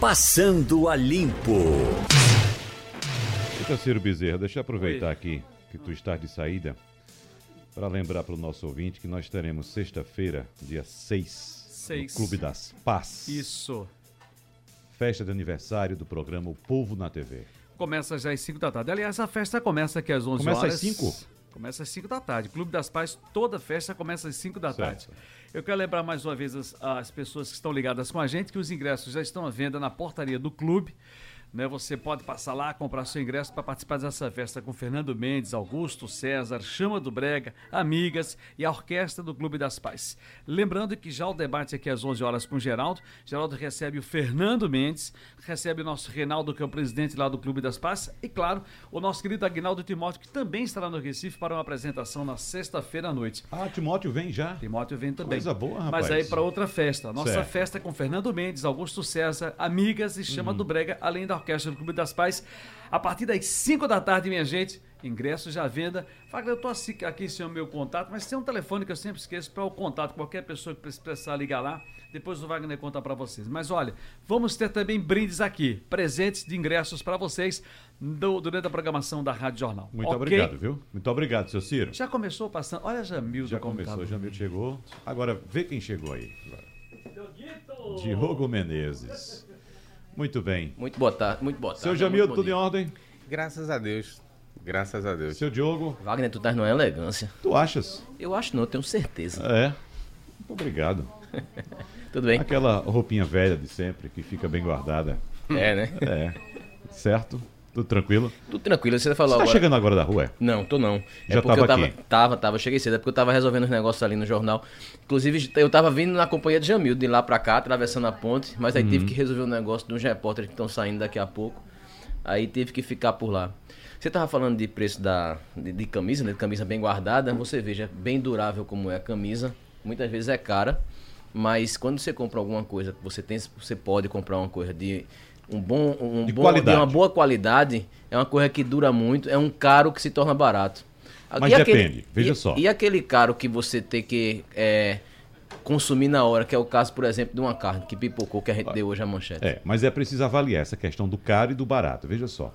Passando a Limpo. Então, Ciro Bezerra, deixa eu aproveitar Oi. aqui que tu estás de saída para lembrar para o nosso ouvinte que nós teremos sexta-feira, dia 6, Seis. no Clube das Paz. Isso. Festa de aniversário do programa O Povo na TV. Começa já às 5 da tarde. Aliás, a festa começa aqui às 11 começa horas. Começa às 5? Começa às 5 da tarde. Clube das Paz, toda festa começa às 5 da certo. tarde. Eu quero lembrar mais uma vez as, as pessoas que estão ligadas com a gente que os ingressos já estão à venda na portaria do clube. Né, você pode passar lá, comprar seu ingresso para participar dessa festa com Fernando Mendes, Augusto César, Chama do Brega, Amigas e a Orquestra do Clube das Pais. Lembrando que já o debate aqui às 11 horas com o Geraldo. Geraldo recebe o Fernando Mendes, recebe o nosso Reinaldo, que é o presidente lá do Clube das Paz, e claro, o nosso querido Agnaldo Timóteo, que também estará no Recife para uma apresentação na sexta-feira à noite. Ah, Timóteo vem já? Timóteo vem também. Coisa boa, rapaz. Mas aí para outra festa. Nossa certo. festa com Fernando Mendes, Augusto César, Amigas e Chama uhum. do Brega, além da Orquestra do Clube das Pais. A partir das 5 da tarde, minha gente, ingressos já à venda. Fagner, eu estou aqui sem o meu contato, mas tem um telefone que eu sempre esqueço para o contato. Qualquer pessoa que precisar ligar lá, depois o Wagner conta para vocês. Mas olha, vamos ter também brindes aqui, presentes de ingressos para vocês do, durante a programação da Rádio Jornal. Muito okay? obrigado, viu? Muito obrigado, seu Ciro. Já começou passando. Olha, Jamil. Já começou, Jamil chegou. Agora, vê quem chegou aí. Diogo Menezes. Muito bem. Muito boa tarde. Muito boa tarde. Seu Jamil, tudo dia. em ordem? Graças a Deus. Graças a Deus. Seu Diogo? Wagner, tu tá numa elegância. Tu achas? Eu acho não, eu tenho certeza. É. Muito obrigado. Tudo bem? Aquela roupinha velha de sempre, que fica bem guardada. É, né? É. Certo? Tudo tranquilo? Tudo tranquilo. Você falou Você tá agora... chegando agora da rua? É? Não, tô não. É Já tava eu tava, aqui? Tava, tava. Cheguei cedo. É porque eu tava resolvendo os negócios ali no jornal. Inclusive, eu tava vindo na companhia de Jamil, de lá pra cá, atravessando a ponte. Mas aí uhum. tive que resolver um negócio de uns repórteres que estão saindo daqui a pouco. Aí teve que ficar por lá. Você tava falando de preço da, de, de camisa, né? De camisa bem guardada. Você veja, bem durável como é a camisa. Muitas vezes é cara. Mas quando você compra alguma coisa, você tem, você pode comprar uma coisa de um bom, um de, bom, qualidade. de uma boa qualidade, é uma coisa que dura muito, é um caro que se torna barato. Mas e depende, aquele, veja e, só. E aquele caro que você tem que é, consumir na hora, que é o caso, por exemplo, de uma carne que pipocou, que a gente deu hoje a manchete. É, mas é preciso avaliar essa questão do caro e do barato. Veja só.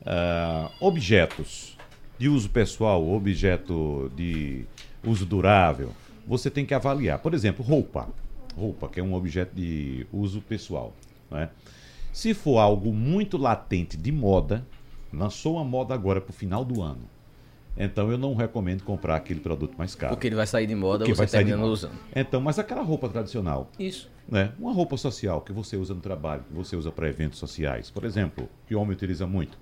Uh, objetos de uso pessoal, objeto de uso durável, você tem que avaliar. Por exemplo, roupa. Roupa, que é um objeto de uso pessoal. Né? Se for algo muito latente de moda, lançou uma moda agora para o final do ano. Então eu não recomendo comprar aquele produto mais caro. Porque ele vai sair de moda, Porque você vai sair de moda. usando. Então, mas aquela roupa tradicional. Isso. Né? Uma roupa social que você usa no trabalho, que você usa para eventos sociais. Por exemplo, que o homem utiliza muito.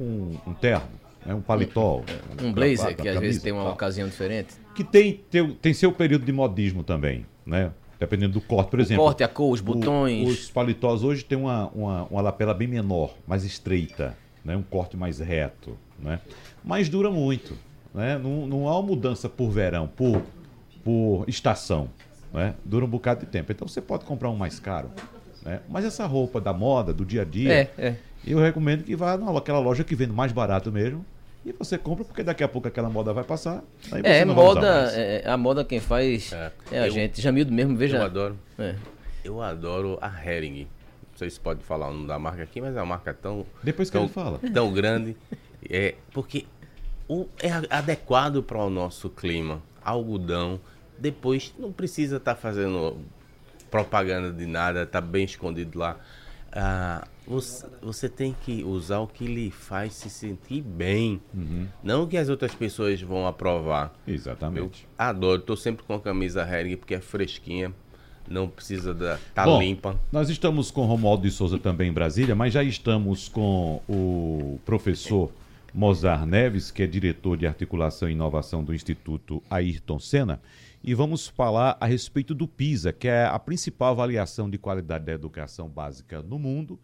Um, um terno, né? um paletó. Um, um blazer, que às vezes tem uma tal. ocasião diferente. Que tem, tem, tem seu período de modismo também. Né? Dependendo do corte, por exemplo. O corte, a cor, os botões. O, os paletós hoje tem uma, uma, uma, lapela bem menor, mais estreita, né? um corte mais reto. Né? Mas dura muito. Né? Não, não há uma mudança por verão, por, por estação. Né? Dura um bocado de tempo. Então você pode comprar um mais caro. Né? Mas essa roupa da moda, do dia a dia, é, é. eu recomendo que vá naquela loja que vende mais barato mesmo e você compra porque daqui a pouco aquela moda vai passar. é, moda, é, a moda quem faz é, é a eu, gente. Jamildo mesmo, veja. Eu adoro. É. Eu adoro a Hering. Não sei se pode falar o nome da marca aqui, mas é uma marca tão. Depois que tão, ele fala. Tão grande. É, porque o, é adequado para o nosso clima. Algodão. Depois não precisa estar tá fazendo propaganda de nada, tá bem escondido lá. Ah, você, você, tem que usar o que lhe faz se sentir bem. Uhum. Não o que as outras pessoas vão aprovar. Exatamente. Eu adoro, estou sempre com a camisa Hering porque é fresquinha. Não precisa da. tá Bom, limpa. Nós estamos com Romualdo de Souza também em Brasília, mas já estamos com o professor Mozart Neves, que é diretor de articulação e inovação do Instituto Ayrton Senna. E vamos falar a respeito do PISA, que é a principal avaliação de qualidade da educação básica no mundo,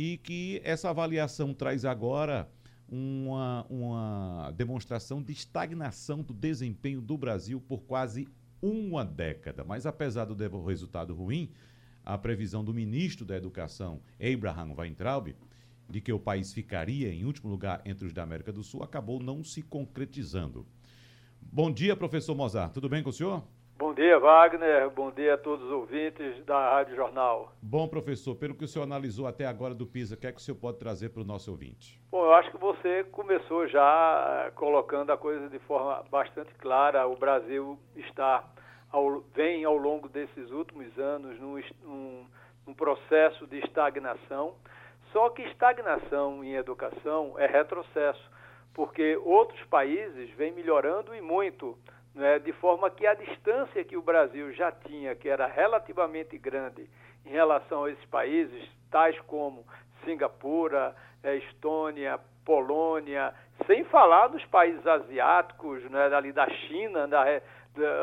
e que essa avaliação traz agora uma, uma demonstração de estagnação do desempenho do Brasil por quase uma década. Mas apesar do resultado ruim, a previsão do ministro da Educação, Abraham Weintraub, de que o país ficaria em último lugar entre os da América do Sul, acabou não se concretizando. Bom dia, professor Mozart. Tudo bem com o senhor? Bom dia, Wagner. Bom dia a todos os ouvintes da Rádio Jornal. Bom, professor, pelo que o senhor analisou até agora do PISA, o que é que o senhor pode trazer para o nosso ouvinte? Bom, eu acho que você começou já eh, colocando a coisa de forma bastante clara. O Brasil está ao, vem ao longo desses últimos anos num, num, num processo de estagnação. Só que estagnação em educação é retrocesso, porque outros países vêm melhorando e muito né, de forma que a distância que o Brasil já tinha, que era relativamente grande em relação a esses países, tais como Singapura, eh, Estônia, Polônia, sem falar dos países asiáticos, né, ali da China, da,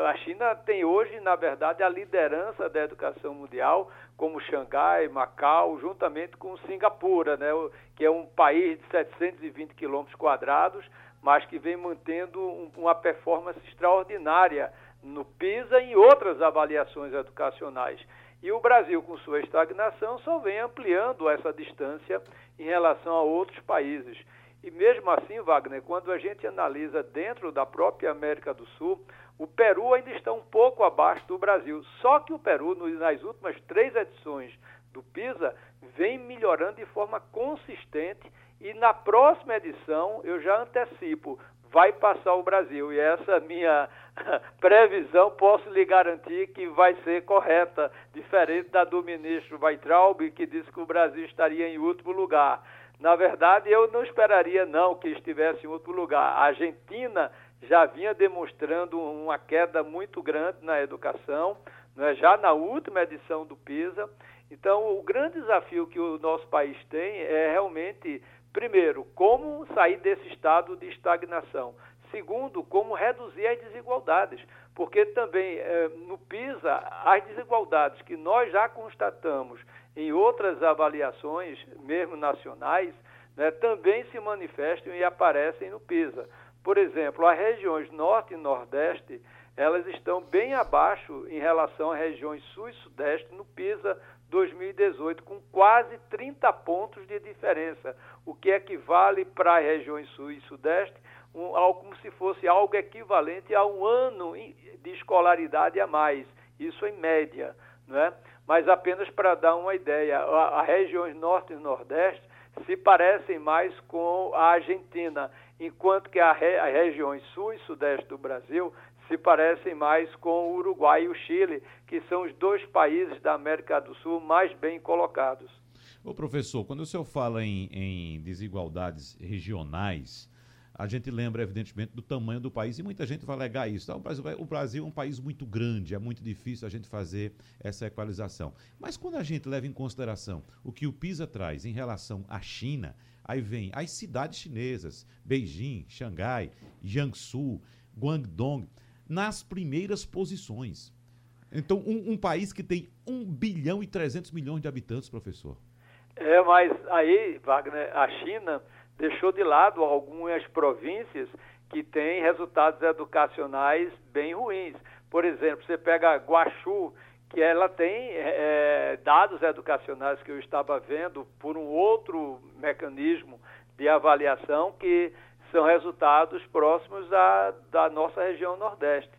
a China tem hoje, na verdade, a liderança da educação mundial, como Xangai, Macau, juntamente com Singapura, né, que é um país de 720 quilômetros quadrados, mas que vem mantendo um, uma performance extraordinária no PISA e em outras avaliações educacionais. E o Brasil, com sua estagnação, só vem ampliando essa distância em relação a outros países. E mesmo assim, Wagner, quando a gente analisa dentro da própria América do Sul, o Peru ainda está um pouco abaixo do Brasil. Só que o Peru, nas últimas três edições do PISA, vem melhorando de forma consistente e na próxima edição, eu já antecipo, vai passar o Brasil. E essa minha previsão, posso lhe garantir que vai ser correta, diferente da do ministro Weitraub, que disse que o Brasil estaria em último lugar. Na verdade, eu não esperaria não que estivesse em último lugar. A Argentina já vinha demonstrando uma queda muito grande na educação, né, já na última edição do PISA. Então, o grande desafio que o nosso país tem é realmente Primeiro, como sair desse estado de estagnação. Segundo, como reduzir as desigualdades, porque também eh, no PISA as desigualdades que nós já constatamos em outras avaliações, mesmo nacionais, né, também se manifestam e aparecem no PISA. Por exemplo, as regiões Norte e Nordeste, elas estão bem abaixo em relação às regiões Sul e Sudeste no PISA 2018, com quase 30 pontos de diferença, o que equivale para as regiões Sul e Sudeste um, como se fosse algo equivalente a um ano de escolaridade a mais, isso em média, não é? mas apenas para dar uma ideia, as regiões Norte e Nordeste se parecem mais com a Argentina, enquanto que as regiões Sul e Sudeste do Brasil se parecem mais com o Uruguai e o Chile, que são os dois países da América do Sul mais bem colocados. Ô professor, quando o senhor fala em, em desigualdades regionais, a gente lembra, evidentemente, do tamanho do país e muita gente vai alegar isso. Tá? O, Brasil, o Brasil é um país muito grande, é muito difícil a gente fazer essa equalização. Mas quando a gente leva em consideração o que o PISA traz em relação à China, aí vem as cidades chinesas, Beijing, Xangai, Jiangsu, Guangdong nas primeiras posições. Então, um, um, país que tem 1 bilhão e 300 milhões de habitantes, professor. É, mas aí, Wagner, a China deixou de lado algumas províncias que têm resultados educacionais bem ruins. Por exemplo, você pega Guaxu, que ela tem é, dados educacionais que eu estava vendo por um outro mecanismo de avaliação que são resultados próximos à, da nossa região Nordeste.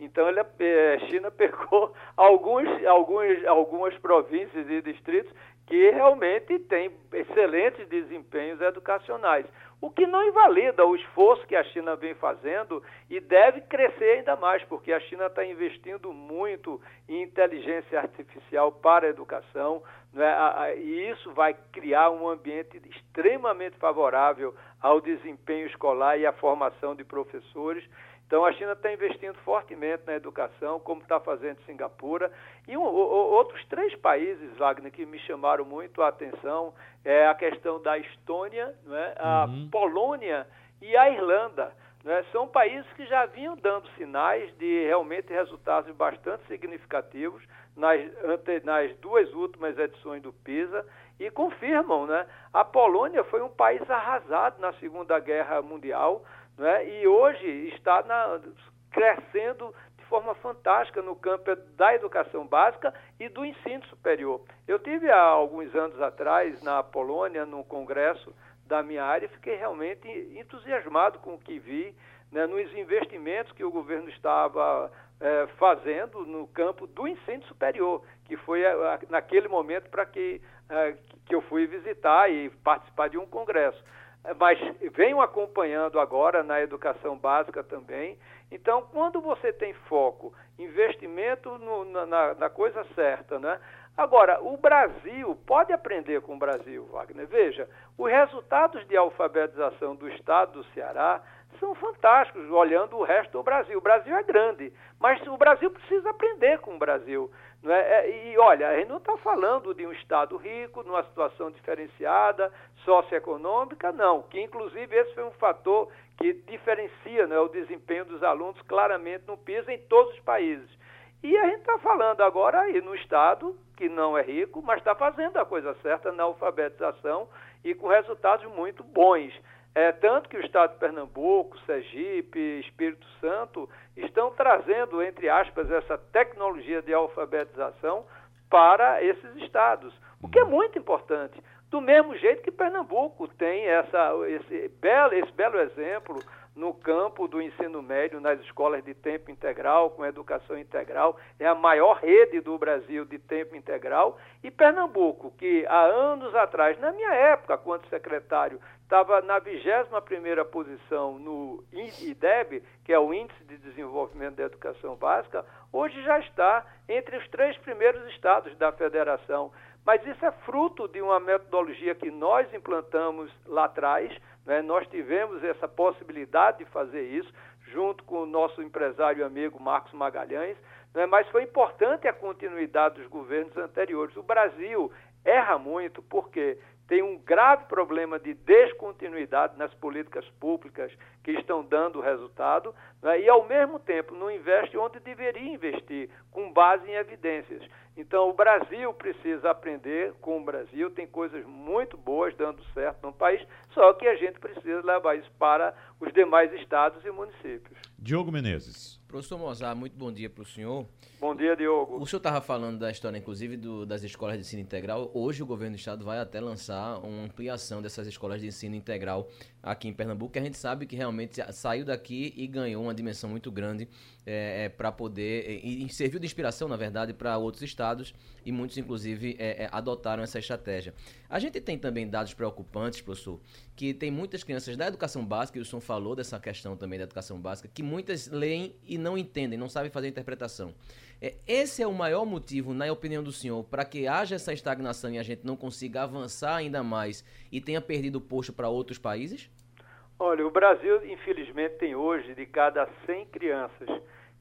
Então, ele, a é, China pegou alguns, alguns, algumas províncias e distritos que realmente têm excelentes desempenhos educacionais, o que não invalida o esforço que a China vem fazendo e deve crescer ainda mais, porque a China está investindo muito em inteligência artificial para a educação, né? e isso vai criar um ambiente extremamente favorável ao desempenho escolar e à formação de professores. Então, a China está investindo fortemente na educação, como está fazendo Singapura. E um, outros três países, Wagner, que me chamaram muito a atenção é a questão da Estônia, é? a uhum. Polônia e a Irlanda. É? São países que já vinham dando sinais de realmente resultados bastante significativos nas, nas duas últimas edições do PISA e confirmam, né? A Polônia foi um país arrasado na Segunda Guerra Mundial, né? E hoje está na, crescendo de forma fantástica no campo da educação básica e do ensino superior. Eu tive há alguns anos atrás na Polônia, num congresso da minha área, e fiquei realmente entusiasmado com o que vi, né, nos investimentos que o governo estava é, fazendo no campo do ensino superior, que foi a, a, naquele momento para que, é, que eu fui visitar e participar de um congresso. É, mas venho acompanhando agora na educação básica também. Então, quando você tem foco, investimento no, na, na, coisa certa, né? Agora, o Brasil pode aprender com o Brasil, Wagner. Veja, os resultados de alfabetização do estado do Ceará são fantásticos, olhando o resto do Brasil. O Brasil é grande, mas o Brasil precisa aprender com o Brasil. Não é? é e olha, a gente não está falando de um Estado rico, numa situação diferenciada, socioeconômica, não. Que inclusive esse foi um fator que diferencia né, o desempenho dos alunos claramente no PISA em todos os países. E a gente está falando agora aí no Estado, que não é rico, mas está fazendo a coisa certa na alfabetização e com resultados muito bons. É, tanto que o Estado de Pernambuco, Sergipe, Espírito Santo estão trazendo, entre aspas, essa tecnologia de alfabetização para esses estados, o que é muito importante. Do mesmo jeito que Pernambuco tem essa, esse, belo, esse belo exemplo no campo do ensino médio, nas escolas de tempo integral, com educação integral, é a maior rede do Brasil de tempo integral, e Pernambuco, que há anos atrás, na minha época, quando secretário, estava na 21ª posição no IDEB, que é o Índice de Desenvolvimento da Educação Básica, hoje já está entre os três primeiros estados da federação. Mas isso é fruto de uma metodologia que nós implantamos lá atrás, né? Nós tivemos essa possibilidade de fazer isso, junto com o nosso empresário e amigo Marcos Magalhães, né? mas foi importante a continuidade dos governos anteriores. O Brasil erra muito porque tem um grave problema de descontinuidade nas políticas públicas que estão dando resultado né? e, ao mesmo tempo, não investe onde deveria investir, com base em evidências. Então, o Brasil precisa aprender com o Brasil, tem coisas muito boas dando certo no país, só que a gente precisa levar isso para os demais estados e municípios. Diogo Menezes. Professor Mozart, muito bom dia para o senhor. Bom dia, Diogo. O senhor estava falando da história, inclusive, do, das escolas de ensino integral. Hoje o governo do estado vai até lançar uma ampliação dessas escolas de ensino integral aqui em Pernambuco, que a gente sabe que realmente saiu daqui e ganhou uma dimensão muito grande é, é, para poder. E, e, serviu de inspiração, na verdade, para outros estados e muitos, inclusive, é, é, adotaram essa estratégia. A gente tem também dados preocupantes, professor, que tem muitas crianças da educação básica, e o senhor falou dessa questão também da educação básica, que muitas leem e não entendem, não sabem fazer interpretação. É, esse é o maior motivo, na opinião do senhor, para que haja essa estagnação e a gente não consiga avançar ainda mais e tenha perdido o posto para outros países? Olha, o Brasil, infelizmente, tem hoje, de cada 100 crianças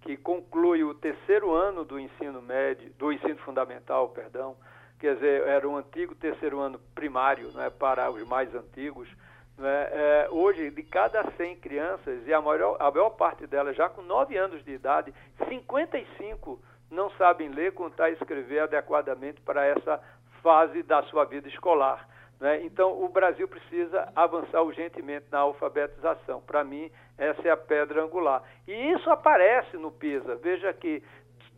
que conclui o terceiro ano do ensino médio, do ensino fundamental, perdão, quer dizer, era um antigo terceiro ano primário, não é, para os mais antigos, não é, é, hoje, de cada 100 crianças, e a maior, a maior parte delas já com 9 anos de idade, 55 não sabem ler, contar e escrever adequadamente para essa fase da sua vida escolar. Né? Então, o Brasil precisa avançar urgentemente na alfabetização. Para mim, essa é a pedra angular. E isso aparece no PISA. Veja que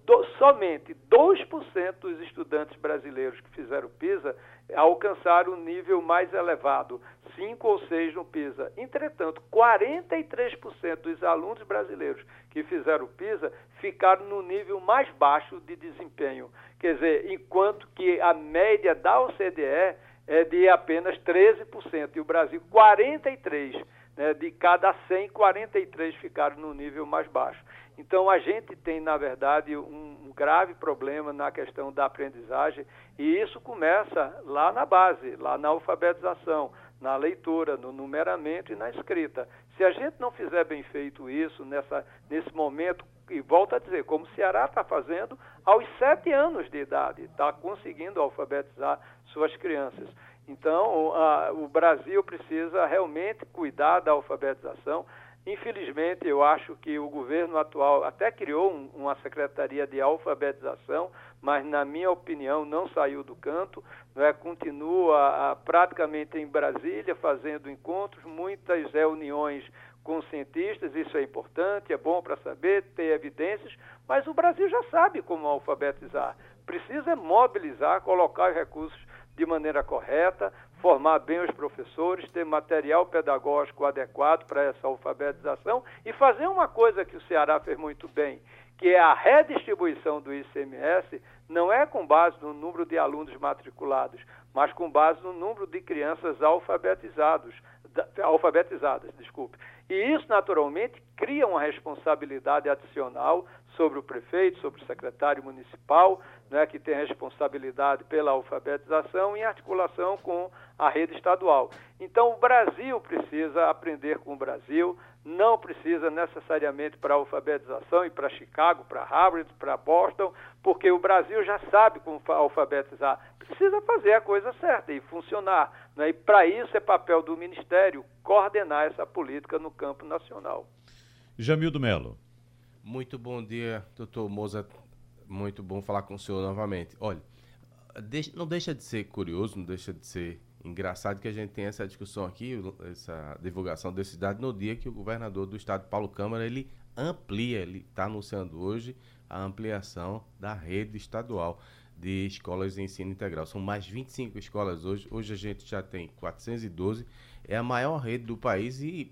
do, somente 2% dos estudantes brasileiros que fizeram PISA alcançaram o um nível mais elevado, 5 ou 6 no PISA. Entretanto, 43% dos alunos brasileiros que fizeram PISA ficaram no nível mais baixo de desempenho. Quer dizer, enquanto que a média da OCDE é de apenas 13%, e o Brasil 43%. Né, de cada 100, 43 ficaram no nível mais baixo. Então, a gente tem, na verdade, um, grave problema na questão da aprendizagem, e isso começa lá na base, lá na alfabetização, na leitura, no numeramento e na escrita. Se a gente não fizer bem feito isso nessa, nesse momento, e volta a dizer, como o Ceará está fazendo aos sete anos de idade, está conseguindo alfabetizar suas crianças. Então, a, o Brasil precisa realmente cuidar da alfabetização. Infelizmente, eu acho que o governo atual até criou um, uma secretaria de alfabetização, mas, na minha opinião, não saiu do canto. Né? Continua a, praticamente em Brasília fazendo encontros, muitas reuniões com cientistas, isso é importante, é bom para saber, ter evidências, mas o Brasil já sabe como alfabetizar. Precisa mobilizar, colocar os recursos de maneira correta, formar bem os professores, ter material pedagógico adequado para essa alfabetização e fazer uma coisa que o Ceará fez muito bem, que é a redistribuição do ICMS, não é com base no número de alunos matriculados, mas com base no número de crianças alfabetizados, alfabetizadas, desculpe. E isso, naturalmente, cria uma responsabilidade adicional sobre o prefeito, sobre o secretário municipal, né, que tem responsabilidade pela alfabetização em articulação com a rede estadual. Então, o Brasil precisa aprender com o Brasil, não precisa necessariamente para alfabetização e para Chicago, para Harvard, para Boston, porque o Brasil já sabe como alfabetizar. Precisa fazer a coisa certa e funcionar. Né? E para isso é papel do Ministério coordenar essa política no campo nacional. Jamildo Melo. Muito bom dia, doutor Moza. Muito bom falar com o senhor novamente. Olha, não deixa de ser curioso, não deixa de ser engraçado que a gente tem essa discussão aqui, essa divulgação desse dado no dia que o governador do estado, Paulo Câmara, ele amplia, ele está anunciando hoje a ampliação da rede estadual de escolas de ensino integral. São mais 25 escolas hoje. Hoje a gente já tem 412. É a maior rede do país e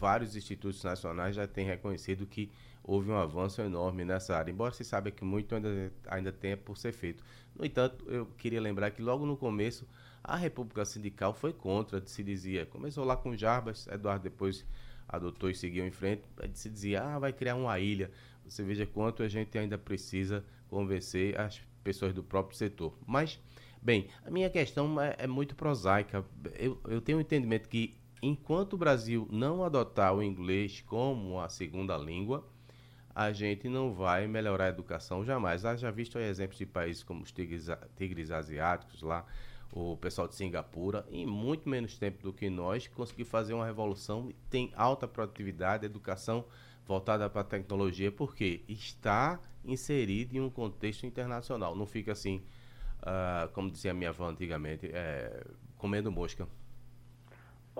vários institutos nacionais já têm reconhecido que houve um avanço enorme nessa área, embora se saiba que muito ainda, ainda tenha por ser feito. No entanto, eu queria lembrar que logo no começo a República Sindical foi contra, se dizia, começou lá com Jarbas, Eduardo depois adotou e seguiu em frente, se dizia, ah, vai criar uma ilha. Você veja quanto a gente ainda precisa convencer as pessoas do próprio setor. Mas, bem, a minha questão é, é muito prosaica. Eu, eu tenho o um entendimento que enquanto o Brasil não adotar o inglês como a segunda língua, a gente não vai melhorar a educação jamais. Já visto exemplos de países como os tigres, tigres asiáticos lá, o pessoal de Singapura, em muito menos tempo do que nós, conseguiu fazer uma revolução, tem alta produtividade, educação voltada para a tecnologia, porque está inserido em um contexto internacional. Não fica assim, uh, como dizia minha avó antigamente, é, comendo mosca.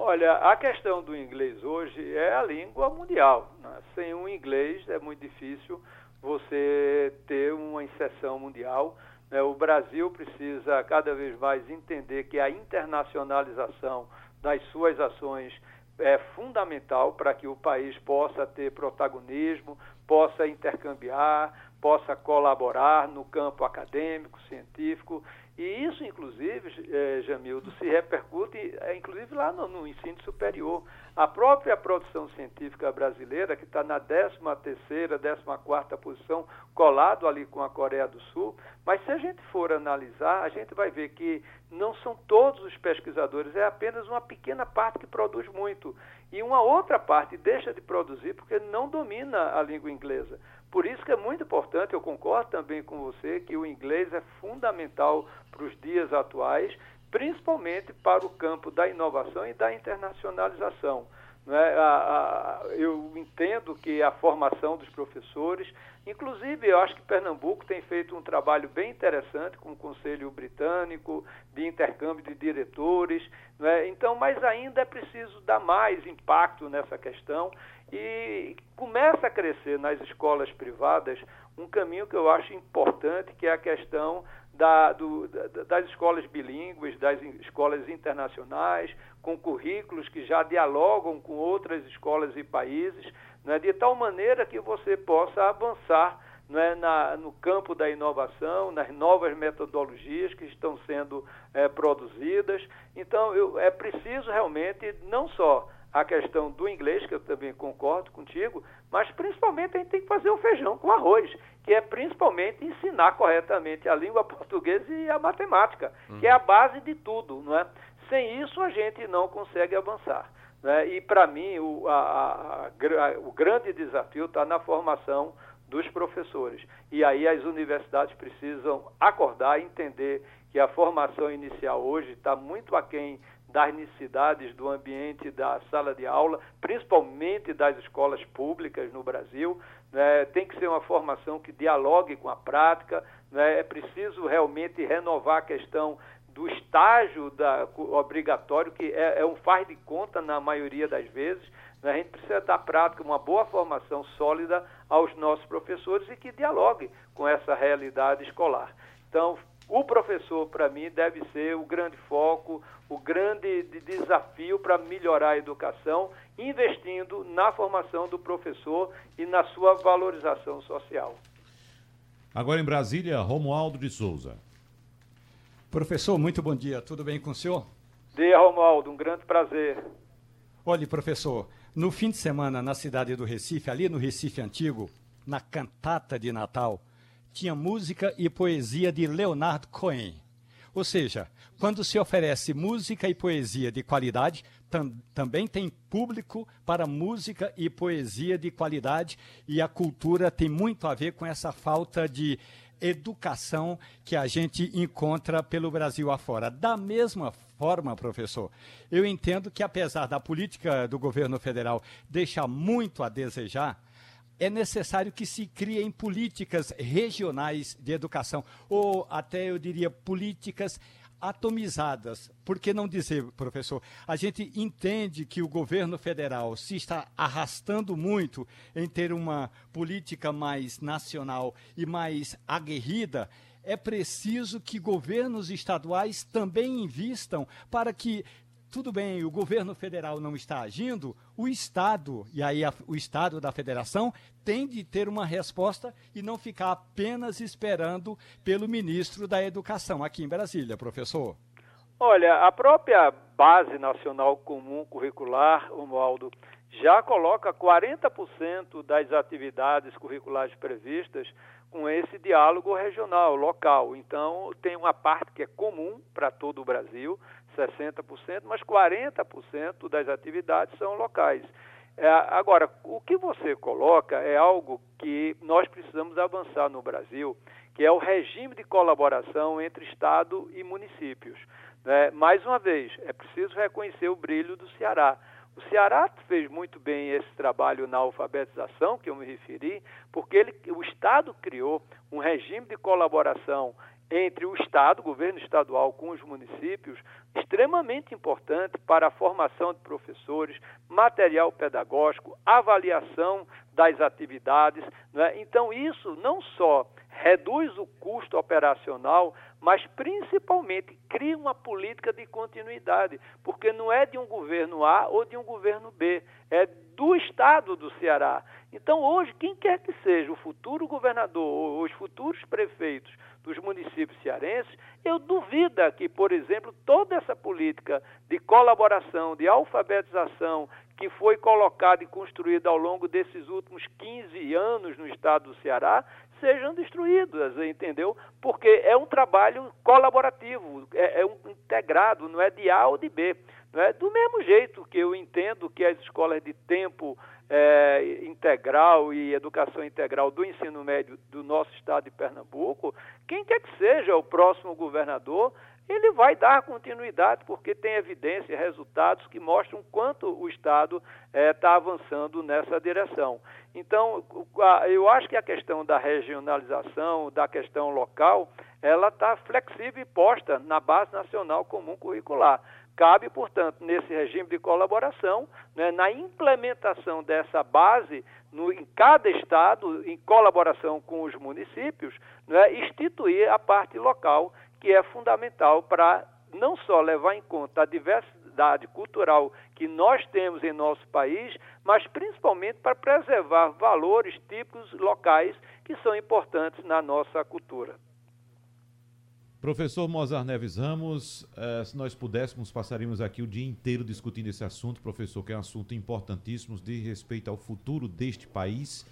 Olha, a questão do inglês hoje é a língua mundial. Né? Sem o inglês é muito difícil você ter uma inserção mundial. Né? O Brasil precisa cada vez mais entender que a internacionalização das suas ações é fundamental para que o país possa ter protagonismo, possa intercambiar, possa colaborar no campo acadêmico, científico e isso, inclusive, é, Jamildo, se repercute, é, inclusive, lá no, no, ensino superior. A própria produção científica brasileira, que está na 13ª, 14ª posição, colado ali com a Coreia do Sul, mas se a gente for analisar, a gente vai ver que não são todos os pesquisadores, é apenas uma pequena parte que produz muito. E uma outra parte deixa de produzir porque não domina a língua inglesa. Por isso que é muito importante, eu concordo também com você, que o inglês é fundamental para os dias atuais, principalmente para o campo da inovação e da internacionalização. É? A, eu entendo que a formação dos professores, inclusive eu acho que Pernambuco tem feito um trabalho bem interessante com o Conselho Britânico, de intercâmbio de diretores, é? então, mas ainda é preciso dar mais impacto nessa questão e começa a crescer nas escolas privadas um caminho que eu acho importante, que é a questão da, do, das escolas bilíngues, das escolas internacionais, com currículos que já dialogam com outras escolas e países, né, de tal maneira que você possa avançar né, na, no campo da inovação, nas novas metodologias que estão sendo é, produzidas. Então, eu, é preciso realmente não só a questão do inglês, que eu também concordo contigo, mas principalmente a gente tem que fazer o feijão com arroz, que é principalmente ensinar corretamente a língua portuguesa e a matemática, que é a base de tudo, não é? Sem isso a gente não consegue avançar. Né? E para mim o, a, a, a, o grande desafio está na formação dos professores. E aí as universidades precisam acordar entender que a formação inicial hoje está muito aquém das necessidades do ambiente da sala de aula, principalmente das escolas públicas no Brasil. Né? Tem que ser uma formação que dialogue com a prática. Né? É preciso realmente renovar a questão do estágio da, obrigatório, que é, é um faz de conta na maioria das vezes. Né? A gente precisa dar prática, uma boa formação sólida aos nossos professores e que dialogue com essa realidade escolar. Então, o professor, para mim, deve ser o grande foco, o grande desafio para melhorar a educação, investindo na formação do professor e na sua valorização social. Agora em Brasília, Romualdo de Souza. Professor, muito bom dia. Tudo bem com o senhor? Dia, Romualdo. Um grande prazer. Olhe, professor, no fim de semana na cidade do Recife, ali no Recife Antigo, na cantata de Natal, tinha música e poesia de Leonardo Cohen. Ou seja, quando se oferece música e poesia de qualidade, tam, também tem público para música e poesia de qualidade, e a cultura tem muito a ver com essa falta de educação que a gente encontra pelo Brasil afora. Da mesma forma, professor, eu entendo que apesar da política do governo federal deixar muito a desejar, é necessário que se criem políticas regionais de educação, ou até eu diria políticas atomizadas. Por que não dizer, professor? A gente entende que o governo federal se está arrastando muito em ter uma política mais nacional e mais aguerrida. É preciso que governos estaduais também invistam para que tudo bem, o governo federal não está agindo, o Estado, e aí a, o Estado da Federação, tem de ter uma resposta e não ficar apenas esperando pelo ministro da Educação aqui em Brasília, professor. Olha, a própria Base Nacional Comum Curricular, Romualdo, já coloca 40% das atividades curriculares previstas com esse diálogo regional, local. Então, tem uma parte que é comum para todo o Brasil, 60%, mas 40% das atividades são locais. É, agora, o que você coloca é algo que nós precisamos avançar no Brasil, que é o regime de colaboração entre Estado e municípios. Né? Mais uma vez, é preciso reconhecer o brilho do Ceará. O Ceará fez muito bem esse trabalho na alfabetização, que eu me referi, porque ele, o Estado criou um regime de colaboração entre o Estado, governo estadual, com os municípios, extremamente importante para a formação de professores, material pedagógico, avaliação das atividades. Né? Então, isso não só reduz o custo operacional, mas principalmente cria uma política de continuidade, porque não é de um governo A ou de um governo B, é do Estado do Ceará. Então, hoje, quem quer que seja o futuro governador ou os futuros prefeitos dos municípios cearenses, eu duvido que, por exemplo, toda essa política de colaboração, de alfabetização que foi colocada e construída ao longo desses últimos 15 anos no estado do Ceará, sejam destruídas, entendeu? Porque é um trabalho colaborativo, é, é um integrado, não é de A ou de B. Não é? Do mesmo jeito que eu entendo que as escolas de tempo é, integral e educação integral do ensino médio do nosso estado de Pernambuco, quem quer que seja o próximo governador, ele vai dar continuidade, porque tem evidência, resultados que mostram quanto o Estado está é, tá avançando nessa direção. Então, eu acho que a questão da regionalização, da questão local, ela está flexível e posta na base nacional comum curricular. Cabe, portanto, nesse regime de colaboração, né, na implementação dessa base no, em cada estado, em colaboração com os municípios, né, instituir a parte local, que é fundamental para não só levar em conta a diversidade cultural que nós temos em nosso país, mas principalmente para preservar valores típicos locais que são importantes na nossa cultura. Professor Mozart Neves Ramos, eh, se nós pudéssemos, passaríamos aqui o dia inteiro discutindo esse assunto, professor, que é um assunto importantíssimo de respeito ao futuro deste país.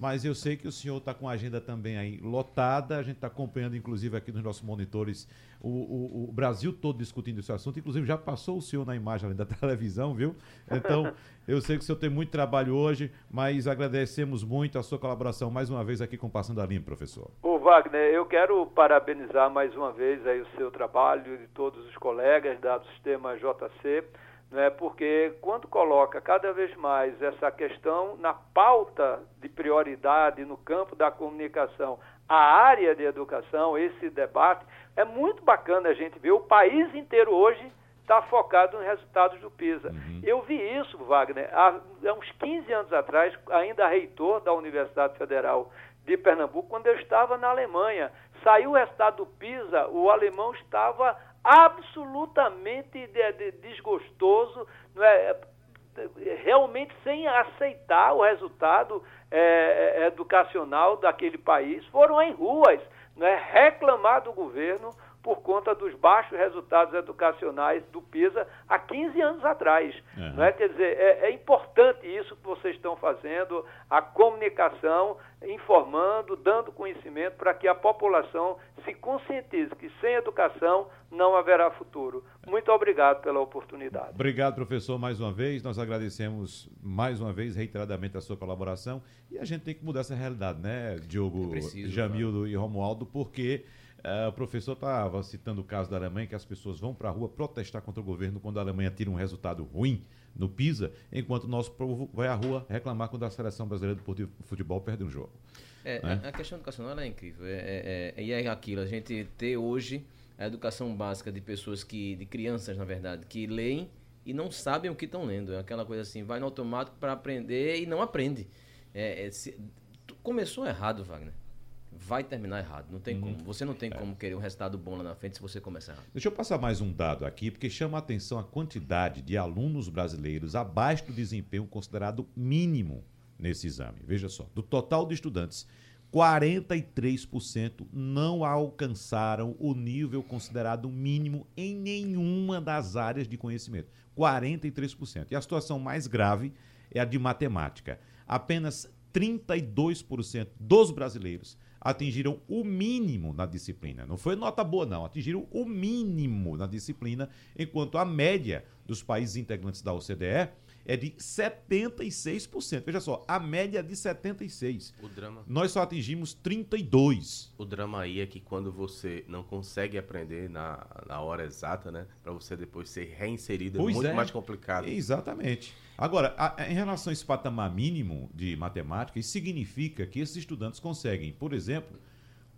Mas eu sei que o senhor está com a agenda também aí lotada, a gente está acompanhando, inclusive, aqui nos nossos monitores, o, o, o, Brasil todo discutindo esse assunto. Inclusive, já passou o senhor na imagem da televisão, viu? Então, eu sei que o senhor tem muito trabalho hoje, mas agradecemos muito a sua colaboração mais uma vez aqui com Passando a Limpo, professor. Ô, Wagner, eu quero parabenizar mais uma vez aí o seu trabalho e de todos os colegas da, do Sistema JC né, porque quando coloca cada vez mais essa questão na pauta de prioridade no campo da comunicação, a área de educação, esse debate, é muito bacana a gente ver o país inteiro hoje está focado nos resultados do PISA. Uhum. Eu vi isso, Wagner, há, há uns 15 anos atrás, ainda reitor da Universidade Federal de Pernambuco, quando eu estava na Alemanha, Saiu o resultado do PISA, o alemão estava absolutamente de, de, desgostoso, não é? realmente sem aceitar o resultado é, educacional daquele país, foram em ruas não é? reclamar do governo por conta dos baixos resultados educacionais do PISA há 15 anos atrás. Uhum. Não é? Quer dizer, é, é, importante isso que vocês estão fazendo, a comunicação, informando, dando conhecimento para que a população se conscientize que sem educação não haverá futuro. Muito obrigado pela oportunidade. Obrigado, professor, mais uma vez. Nós agradecemos mais uma vez, reiteradamente, a sua colaboração. E a gente tem que mudar essa realidade, né, Diogo, é preciso, Jamildo e Romualdo, porque Uh, o professor estava citando o caso da Alemanha, que as pessoas vão para a rua protestar contra o governo quando a Alemanha tira um resultado ruim no PISA, enquanto o nosso povo vai à rua reclamar quando a seleção brasileira de futebol perde um jogo. É, né? a, questão educacional é incrível. É, é, é, e é aquilo, a gente ter hoje a educação básica de pessoas que, de crianças, na verdade, que leem e não sabem o que estão lendo. É aquela coisa assim, vai no automático para aprender e não aprende. É, é, se, começou errado, Wagner vai terminar errado. Não tem uhum. como. Você não tem é. como querer um resultado bom lá na frente se você começar errado. Deixa eu passar mais um dado aqui, porque chama a atenção a quantidade de alunos brasileiros abaixo do desempenho considerado mínimo nesse exame. Veja só, do total de estudantes, 43% não alcançaram o nível considerado mínimo em nenhuma das áreas de conhecimento. 43%. E a situação mais grave é a de matemática. Apenas 32% dos brasileiros atingiram o mínimo na disciplina. Não foi nota boa, não. Atingiram o mínimo na disciplina, enquanto a média dos países integrantes da OCDE é de 76%. Veja só, a média é de 76%. O drama. Nós só atingimos 32%. O drama aí é que quando você não consegue aprender na, na hora exata, né? Para você depois ser reinserido, é pois é muito é. mais complicado. Exatamente. Agora, a, em relação a esse patamar mínimo de matemática, isso significa que esses estudantes conseguem, por exemplo,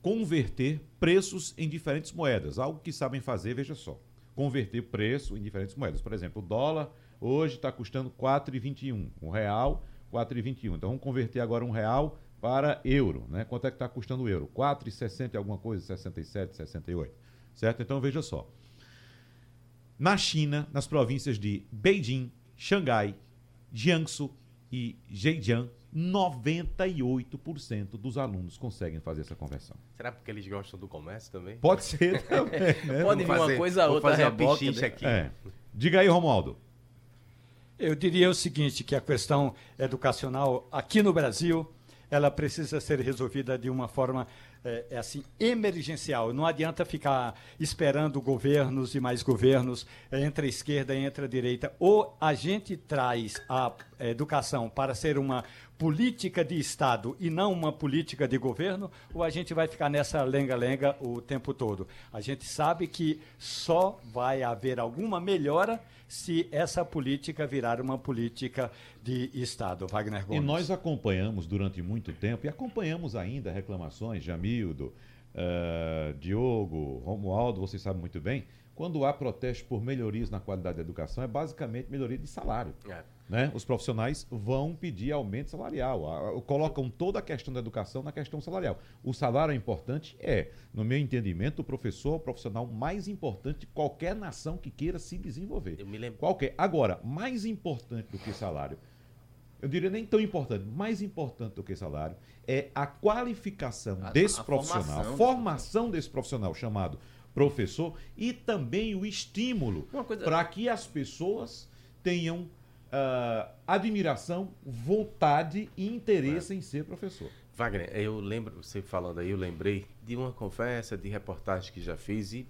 converter preços em diferentes moedas. Algo que sabem fazer, veja só. Converter preço em diferentes moedas. Por exemplo, o dólar hoje está custando 4,21. Um real, 4,21. Então vamos converter agora um real para euro. Né? Quanto é que está custando o euro? 4,60 alguma coisa, 67, 68. Certo? Então veja só. Na China, nas províncias de Beijing, Xangai, Jiangsu e Zhejiang, 98% dos alunos conseguem fazer essa conversão. Será porque eles gostam do comércio também? Pode ser também. Né? Pode vir uma coisa ou outra. fazer reboque, uma aqui. É. Diga aí, Romualdo. Eu diria o seguinte, que a questão educacional aqui no Brasil, ela precisa ser resolvida de uma forma é, é, assim emergencial. Não adianta ficar esperando governos e mais governos é, entre a esquerda e entre a direita. Ou a gente traz a educação para ser uma política de Estado e não uma política de governo, ou a gente vai ficar nessa lenga-lenga o tempo todo. A gente sabe que só vai haver alguma melhora se essa política virar uma política de Estado. Wagner Gomes. E nós acompanhamos durante muito tempo, e acompanhamos ainda reclamações, Jamildo, uh, Diogo, Romualdo, vocês sabem muito bem, quando há protestos por melhorias na qualidade da educação, é basicamente melhoria de salário. É. Né? Os profissionais vão pedir aumento salarial, colocam toda a questão da educação na questão salarial. O salário é importante? É. No meu entendimento, o professor é o profissional mais importante de qualquer nação que queira se desenvolver. Eu me lembro. Qualquer. Agora, mais importante do que salário, eu diria nem tão importante, mais importante do que salário, é a qualificação a, desse a profissional, formação, a formação desse profissional chamado professor e também o estímulo coisa... para que as pessoas tenham uh, admiração, vontade e interesse é. em ser professor. Wagner, eu lembro, você falando aí, eu lembrei de uma conversa, de reportagem que já fiz e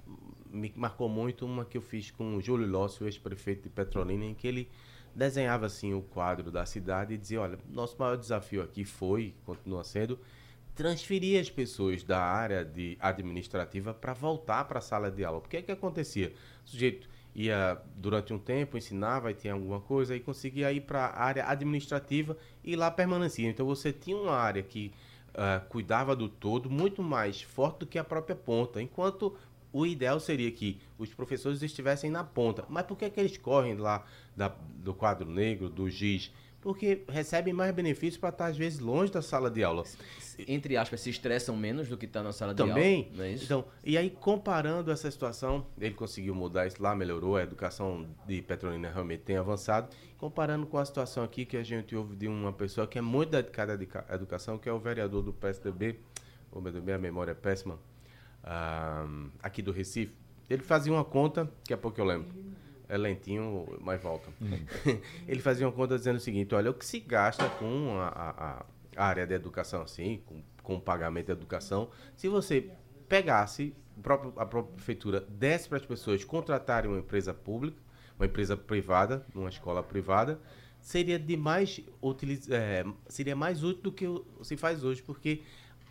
me marcou muito uma que eu fiz com o Júlio Lócio, ex-prefeito de Petrolina, em que ele desenhava assim o quadro da cidade e dizia, olha, nosso maior desafio aqui foi, continua sendo, transferir as pessoas da área de administrativa para voltar para a sala de aula. Porque é que acontecia? O sujeito ia durante um tempo, ensinava e tinha alguma coisa, e conseguia ir para a área administrativa e lá permanecia. Então você tinha uma área que uh, cuidava do todo muito mais forte do que a própria ponta, enquanto o ideal seria que os professores estivessem na ponta. Mas por que, é que eles correm lá da, do quadro negro, do giz, porque recebem mais benefícios para estar, às vezes, longe da sala de aula. Entre aspas, se estressam menos do que está na sala Também. de aula. Não é? Então, e aí, comparando essa situação, ele conseguiu mudar isso lá, melhorou, a educação de Petrolina realmente tem avançado. Comparando com a situação aqui que a gente ouve de uma pessoa que é muito dedicada à educa- à educação, que é o vereador do PSDB, o meu Deus, minha memória é péssima, ah, aqui do Recife. Ele fazia uma conta, daqui a pouco eu lembro. É lentinho, mas volta. ele fazia uma conta dizendo o seguinte: olha, o que se gasta com a, a- a área da educação, assim, com, com o pagamento da educação, se você pegasse, o próprio- a própria prefeitura desse para as pessoas contratarem uma empresa pública, uma empresa privada, numa escola privada, seria de mais utiliz, é, seria mais útil do que se faz hoje, porque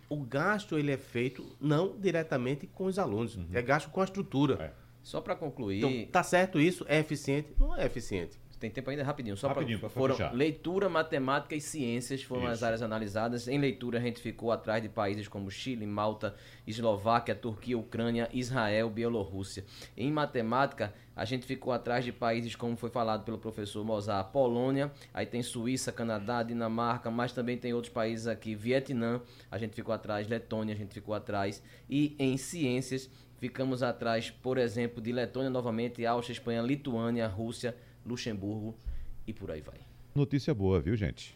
o gasto ele é feito não diretamente com os alunos, é gasto com a estrutura. Só para concluir, Então, tá certo isso? É eficiente? Não é eficiente. tem tempo ainda rapidinho. Só Rapidinho, pra, pra foram fechar. leitura, matemática e ciências foram as Isso. áreas analisadas. Em leitura a gente ficou atrás de países como Chile, Malta, Eslováquia, Turquia, Ucrânia, Israel, Bielorrússia. Em matemática a gente ficou atrás de países como foi falado pelo professor Mozart, Polônia, aí tem Suíça, Canadá, Dinamarca, mas também tem outros países aqui, Vietnã, a gente ficou atrás, Letônia, a gente ficou atrás. E em ciências ficamos atrás, por exemplo, de Letônia novamente, Áustria, Espanha, Lituânia, Rússia, Luxemburgo e por aí vai. Notícia boa, viu, gente?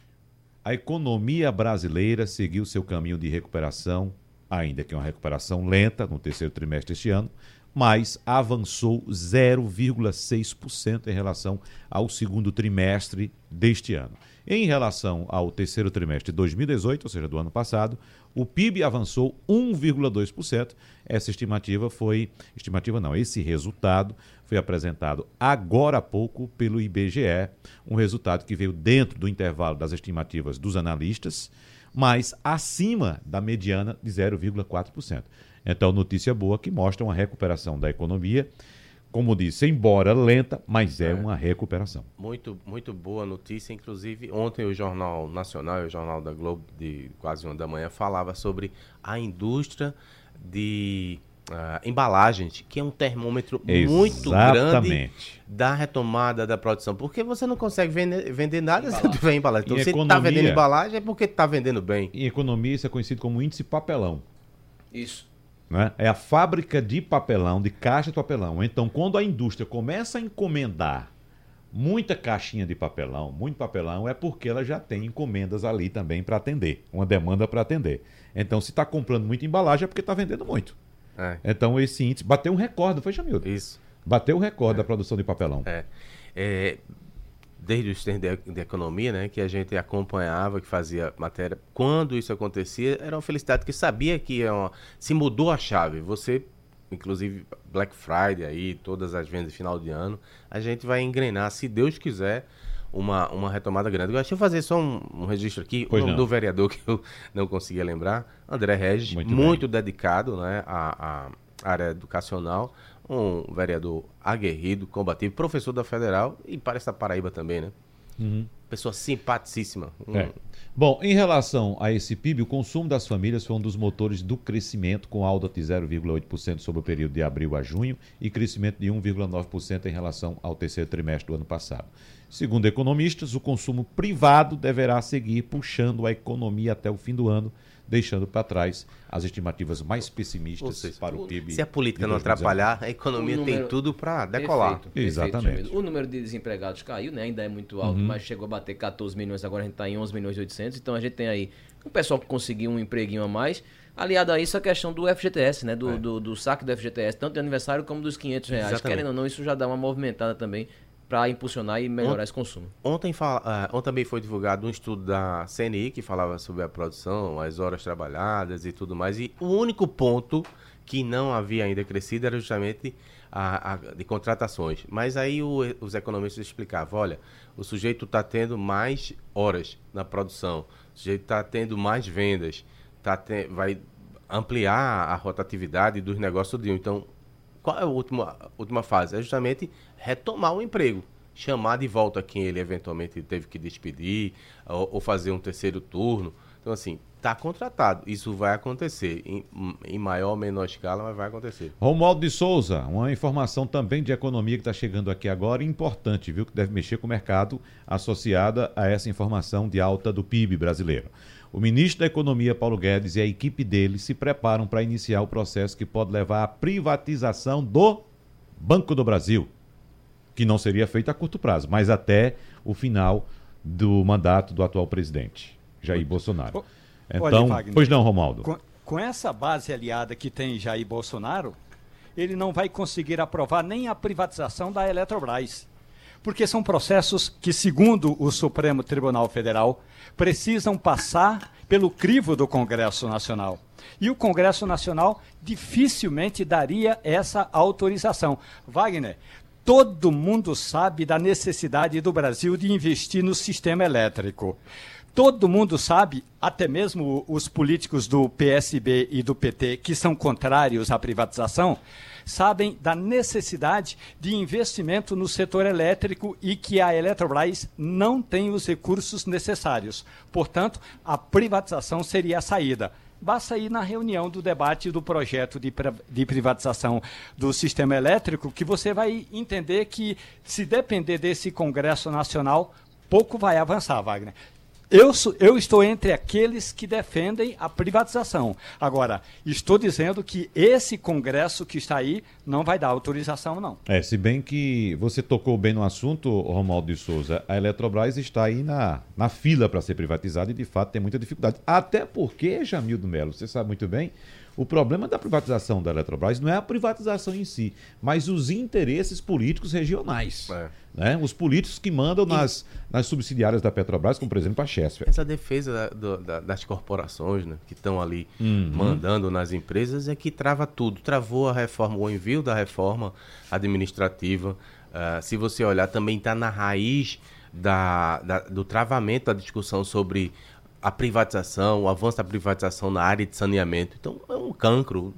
A economia brasileira seguiu seu caminho de recuperação, ainda que uma recuperação lenta no terceiro trimestre deste ano, mas avançou 0,6% em relação ao segundo trimestre deste ano. Em relação ao terceiro trimestre de 2018, ou seja, do ano passado, o PIB avançou 1,2%. Essa estimativa foi, estimativa não, esse resultado foi apresentado agora há pouco pelo IBGE, um resultado que veio dentro do intervalo das estimativas dos analistas, mas acima da mediana de 0,4%. Então, notícia boa que mostra uma recuperação da economia, como disse, embora lenta, mas é uma recuperação. Muito, muito boa notícia. Inclusive, ontem o Jornal Nacional e o Jornal da Globo, de quase uma da manhã, falava sobre a indústria de ah, embalagens, que é um termômetro muito grande Exatamente. da retomada da produção. Porque você não consegue vender, vender nada se não tiver embalagem. Então, Em se está vendendo embalagem, é porque está vendendo bem. Em economia, isso é conhecido como índice papelão. Isso. Né? É a fábrica de papelão, de caixa de papelão. Então, quando a indústria começa a encomendar muita caixinha de papelão, muito papelão, é porque ela já tem encomendas ali também para atender, uma demanda para atender. Então, se está comprando muita embalagem, é porque está vendendo muito. É, Então, esse índice bateu um recorde, foi, Jamildo? isso. Bateu o recorde da produção de papelão. É. É, desde os tempos de, de economia, né, que a gente acompanhava, que fazia matéria, quando isso acontecia, era uma felicidade, que sabia que é uma- se mudou a chave. Você, inclusive Black Friday aí, todas as vendas de final de ano, a gente vai engrenar, se Deus quiser, uma, uma retomada grande. Agora, deixa eu fazer só um, um registro aqui, Pois o nome não. do vereador que eu não conseguia lembrar, André Regis, Muito muito, dedicado né, à, à área educacional, um vereador aguerrido, combativo, professor da Federal e parece da Paraíba também, né? Pessoa simpaticíssima. Um- Uhum. É. Bom, em relação a esse PIB, o consumo das famílias foi um dos motores do crescimento, com alta de 0,8% sobre o período de abril a junho e crescimento de 1,9% em relação ao terceiro trimestre do ano passado. Segundo economistas, o consumo privado deverá seguir puxando a economia até o fim do ano, deixando para trás as estimativas mais pessimistas seja, para o PIB. se a política não 2019. atrapalhar, a economia O tem número- tudo para decolar. Perfeito, perfeito, Exatamente. O número de desempregados caiu, né? Ainda é muito alto, mas chegou a bater 14 milhões, agora a gente está em 11 milhões e 800. Então a gente tem aí um pessoal que conseguiu um empreguinho a mais. Aliado a isso, a questão do FGTS, né? Do, do, do saque do FGTS, tanto de aniversário como dos 500 reais. Exatamente. Querendo ou não, isso já dá uma movimentada também para impulsionar e melhorar esse consumo. Ontem, ah, ontem também foi divulgado um estudo da CNI que falava sobre a produção, as horas trabalhadas e tudo mais. E o único ponto que não havia ainda crescido era justamente a, a- de contratações. Mas aí o- os economistas explicavam, olha, o sujeito está tendo mais horas na produção, o sujeito está tendo mais vendas, tá te- vai ampliar a rotatividade dos negócios de Então, qual é a última, última fase? É justamente retomar o emprego. Chamar de volta quem ele eventualmente teve que despedir, ou, ou fazer um terceiro turno. Então, assim, está contratado. Isso vai acontecer. Em, em, maior ou menor escala, mas vai acontecer. Romualdo de Souza, uma informação também de economia que está chegando aqui agora, importante, viu? Que deve mexer com o mercado, associada a essa informação de alta do PIB brasileiro. O ministro da Economia, Paulo Guedes, e a equipe dele se preparam para iniciar o processo que pode levar à privatização do Banco do Brasil, que não seria feito a curto prazo, mas até o final do mandato do atual presidente, Jair Bolsonaro. Então, Olha, pois não, Romaldo. Com, com essa base aliada que tem Jair Bolsonaro, ele não vai conseguir aprovar nem a privatização da Eletrobras. Porque são processos que, segundo o Supremo Tribunal Federal, precisam passar pelo crivo do Congresso Nacional. E o Congresso Nacional dificilmente daria essa autorização. Wagner, todo mundo sabe da necessidade do Brasil de investir no sistema elétrico todo mundo sabe, até mesmo os políticos do PSB e do PT, que são contrários à privatização, sabem da necessidade de investimento no setor elétrico e que a Eletrobras não tem os recursos necessários. Portanto, a privatização seria a saída. Basta ir na reunião do debate do projeto de, de privatização do sistema elétrico, que você vai entender que, se depender desse Congresso Nacional, pouco vai avançar, Wagner. Eu, eu, estou entre aqueles que defendem a privatização. Agora, estou dizendo que esse Congresso que está aí não vai dar autorização, não. É, se bem que você tocou bem no assunto, Romualdo de Souza, a Eletrobras está aí na, na fila para ser privatizada e, de fato, tem muita dificuldade. Até porque, Jamildo Melo, você sabe muito bem, o problema da privatização da Eletrobras não é a privatização em si, mas os interesses políticos regionais. É. Né? Os políticos que mandam nas, nas subsidiárias da Petrobras, como por exemplo a Chesfer. Essa defesa da, da, das corporações né, que estão ali uhum. mandando nas empresas é que trava tudo. Travou a reforma, o envio da reforma administrativa. Uh, se você olhar, também está na raiz da, da, do travamento da discussão sobre a privatização, o avanço da privatização na área de saneamento. Então, é um cancro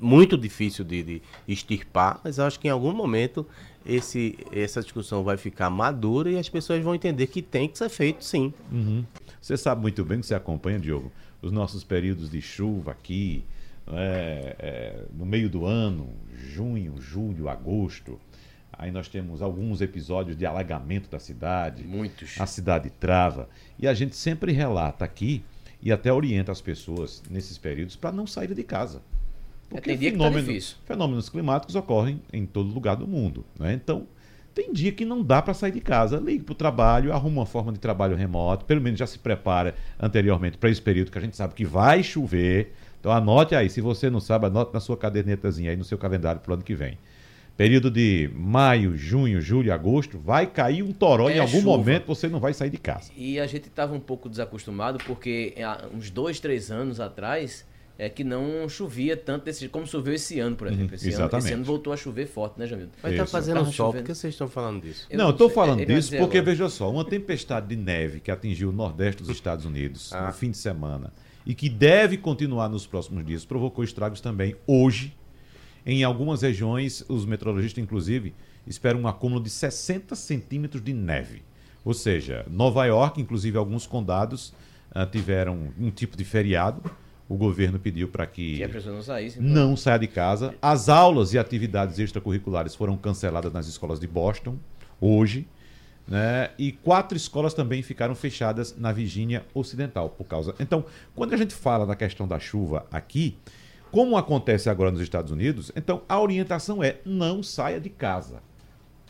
muito difícil de, de extirpar, mas eu acho que em algum momento esse, essa discussão vai ficar madura e as pessoas vão entender que tem que ser feito sim. Uhum. Você sabe muito bem que você acompanha, Diogo, os nossos períodos de chuva aqui, é, é, no meio do ano, junho, julho, agosto. Aí nós temos alguns episódios de alagamento da cidade. Muitos. A cidade trava. E a gente sempre relata aqui e até orienta as pessoas nesses períodos para não sair de casa. Porque fenômeno, tá fenômenos climáticos ocorrem em todo lugar do mundo. Né? Então, tem dia que não dá para sair de casa. Ligue para o trabalho, arruma uma forma de trabalho remoto, pelo menos já se prepara anteriormente para esse período que a gente sabe que vai chover. Então anote aí, se você não sabe, anote na sua cadernetazinha aí no seu calendário para o ano que vem período de maio, junho, julho, agosto, vai cair um toró é em algum chuva. momento, você não vai sair de casa. E a gente estava um pouco desacostumado, porque há uns dois, três anos atrás, é que não chovia tanto desse como choveu esse ano, por exemplo. Esse, exatamente. ano, esse ano voltou a chover forte, né, Jamil? Mas está fazendo sol, por que vocês estão falando disso? Eu não, estou falando disso porque, agora. veja só, uma tempestade de neve que atingiu o nordeste dos Estados Unidos ah. no fim de semana e que deve continuar nos próximos dias, provocou estragos também hoje em algumas regiões, os meteorologistas, inclusive, esperam um acúmulo de 60 centímetros de neve. Ou seja, Nova York, inclusive alguns condados, uh, tiveram um tipo de feriado. O governo pediu para que, que não, saísse, então. não saia de casa. As aulas e atividades extracurriculares foram canceladas nas escolas de Boston hoje. Né? E quatro escolas também ficaram fechadas na Virgínia Ocidental por causa. Então, quando a gente fala da questão da chuva aqui, como acontece agora nos Estados Unidos, então a orientação é não saia de casa.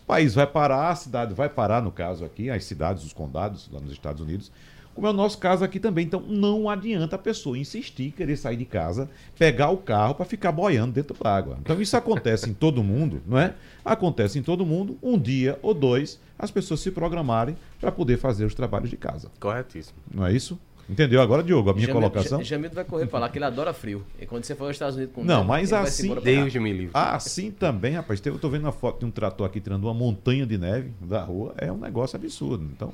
O país vai parar, a cidade vai parar, no caso aqui, as cidades, os condados lá nos Estados Unidos, como é o nosso caso aqui também. Então não adianta a pessoa insistir, querer sair de casa, pegar o carro para ficar boiando dentro da água. Então isso acontece em todo mundo, não é? Acontece em todo mundo, um dia ou dois, as pessoas se programarem para poder fazer os trabalhos de casa. Corretíssimo. Não é isso? Entendeu agora, Diogo, a minha Jamil, colocação? Jamil vai correr falar que ele adora frio. E quando você for aos Estados Unidos com Não, mas assim. Deus me livre. Assim também, rapaz. Eu tô vendo uma foto de um trator aqui tirando uma montanha de neve da rua. É um negócio absurdo. Então,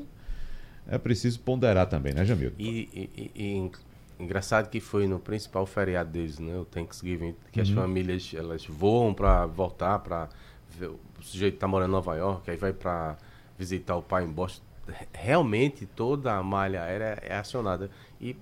é preciso ponderar também, né, Jamil? E, e, e, engraçado que foi no principal feriado deles, né? O Thanksgiving, que uhum. as famílias elas voam para voltar para o sujeito tá morando em Nova York, aí vai para visitar o pai em Boston realmente toda a malha aérea é acionada. E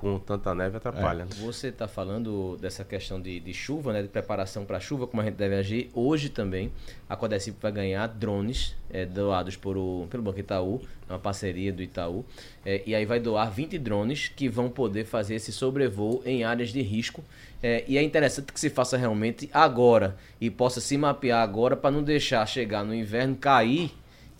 com tanta neve atrapalha. É. Você está falando dessa questão de, de chuva, né, de preparação para chuva, como a gente deve agir. Hoje também a Codecip vai ganhar drones é, doados por o, pelo Banco Itaú, uma parceria do Itaú, é, e aí vai doar 20 drones que vão poder fazer esse sobrevoo em áreas de risco. É, e é interessante que se faça realmente agora e possa se mapear agora para não deixar chegar no inverno, cair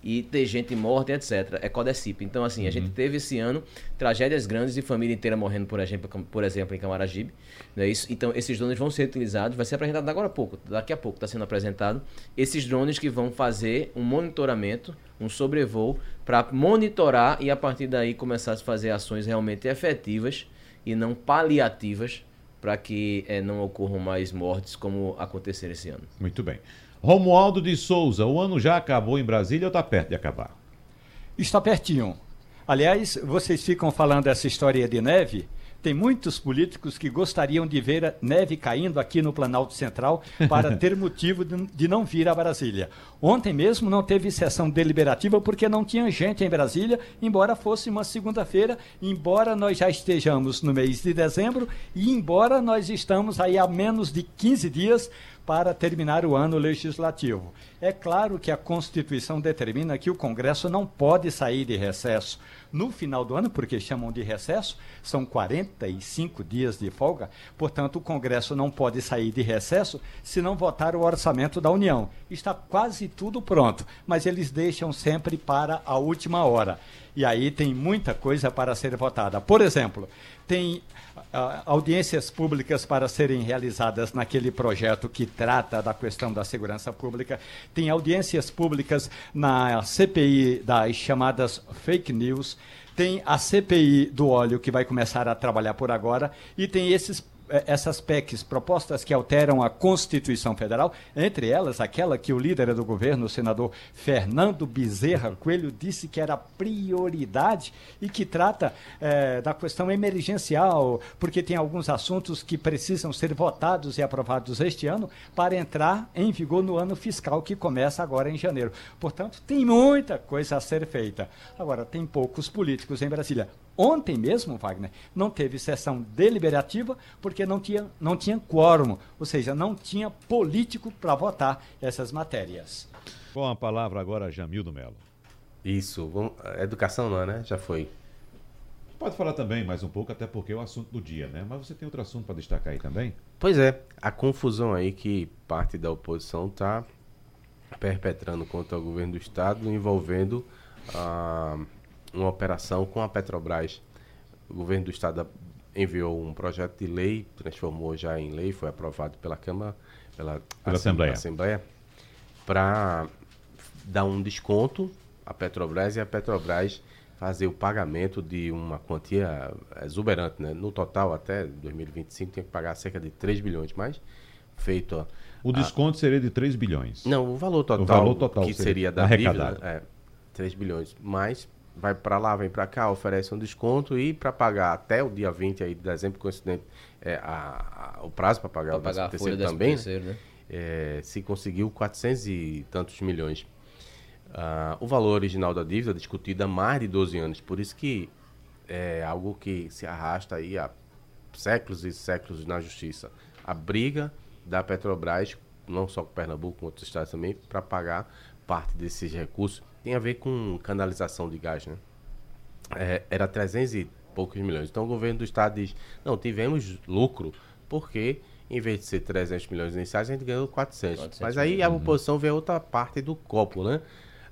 e ter gente morta, etc. É Codecip. Então, assim, uhum. a gente teve esse ano tragédias grandes e família inteira morrendo, por exemplo, por exemplo em Camaragibe. Não é isso? Então, esses drones vão ser utilizados, vai ser apresentado agora a pouco, daqui a pouco está sendo apresentado. Esses drones que vão fazer um monitoramento, um sobrevoo, para monitorar e a partir daí começar a fazer ações realmente efetivas e não paliativas para que é, não ocorram mais mortes como aconteceram esse ano. Muito bem. Romualdo de Souza, o ano já acabou em Brasília ou está perto de acabar? Está pertinho. Aliás, vocês ficam falando essa história de neve. Tem muitos políticos que gostariam de ver a neve caindo aqui no Planalto Central para ter motivo de, não vir a Brasília. Ontem mesmo não teve sessão deliberativa porque não tinha gente em Brasília, embora fosse uma segunda-feira, embora nós já estejamos no mês de dezembro e embora nós estamos aí há menos de 15 dias para terminar o ano legislativo. É claro que a Constituição determina que o Congresso não pode sair de recesso no final do ano, porque chamam de recesso, são 45 dias de folga, portanto, o Congresso não pode sair de recesso se não votar o orçamento da União. Está quase tudo pronto, mas eles deixam sempre para a última hora. E aí tem muita coisa para ser votada. Por exemplo, tem uh, audiências públicas para serem realizadas naquele projeto que trata da questão da segurança pública, tem audiências públicas na CPI das chamadas fake news, tem a CPI do óleo que vai começar a trabalhar por agora e tem esses essas PECs, propostas que alteram a Constituição Federal, entre elas aquela que o líder do governo, o senador Fernando Bezerra Coelho, disse que era prioridade e que trata é, da questão emergencial, porque tem alguns assuntos que precisam ser votados e aprovados este ano para entrar em vigor no ano fiscal que começa agora em janeiro. Portanto, tem muita coisa a ser feita. Agora, tem poucos políticos em Brasília. Ontem mesmo, Wagner, não teve sessão deliberativa porque não tinha, não tinha quórum, ou seja, não tinha político para votar essas matérias. Com a palavra agora, Jamildo Melo. Isso, vamos, educação não, né? Já foi. Pode falar também mais um pouco, até porque é o assunto do dia, né? Mas você tem outro assunto para destacar aí também? Pois é, a confusão aí que parte da oposição está perpetrando contra o governo do Estado envolvendo a. Uh, uma operação com a Petrobras. O governo do estado enviou um projeto de lei, transformou já em lei, foi aprovado pela Câmara, pela, pela Assembleia, Assembleia para dar um desconto à Petrobras e a Petrobras fazer o pagamento de uma quantia exuberante, né? No total, até 2025, tem que pagar cerca de 3 bilhões, mais feito... O desconto a... seria de 3 bilhões? Não, o valor total, o valor total que seria, seria da arrecadado. dívida, é 3 bilhões, mais vai para lá, vem para cá, oferece um desconto e para pagar até o dia 20 aí de dezembro, coincidente, é, a, a, o prazo para pagar pra o pagar terceiro também, terceiro, né? é, se conseguiu 400 e tantos milhões. Uh, o valor original da dívida discutido há mais de 12 anos, por isso que é algo que se arrasta aí há séculos e séculos na justiça. A briga da Petrobras, não só com Pernambuco, com outros estados também, para pagar parte desses recursos tem a ver com canalização de gás, né? É, era 300 e poucos milhões. Então o governo do estado diz: não, tivemos lucro, porque em vez de ser 300 milhões iniciais, a gente ganhou 400. 400 Mas aí a oposição vê outra parte do copo, né?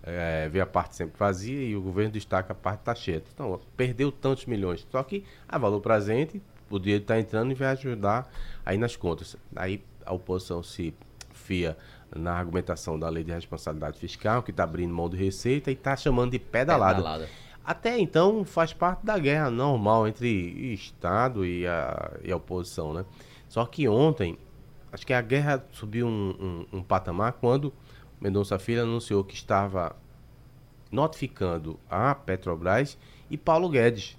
É, vê a parte sempre vazia e o governo destaca a parte está cheia. Então, perdeu tantos milhões. Só que a valor presente, o dinheiro está entrando e vai ajudar aí nas contas. Aí a oposição se fia na argumentação da lei de responsabilidade fiscal, que está abrindo mão de receita e está chamando de pedalada. pedalada. Até então faz parte da guerra normal entre Estado e a, e a oposição, né? Só que ontem, acho que a guerra subiu um, um, um patamar quando Mendonça Filho anunciou que estava notificando a Petrobras e Paulo Guedes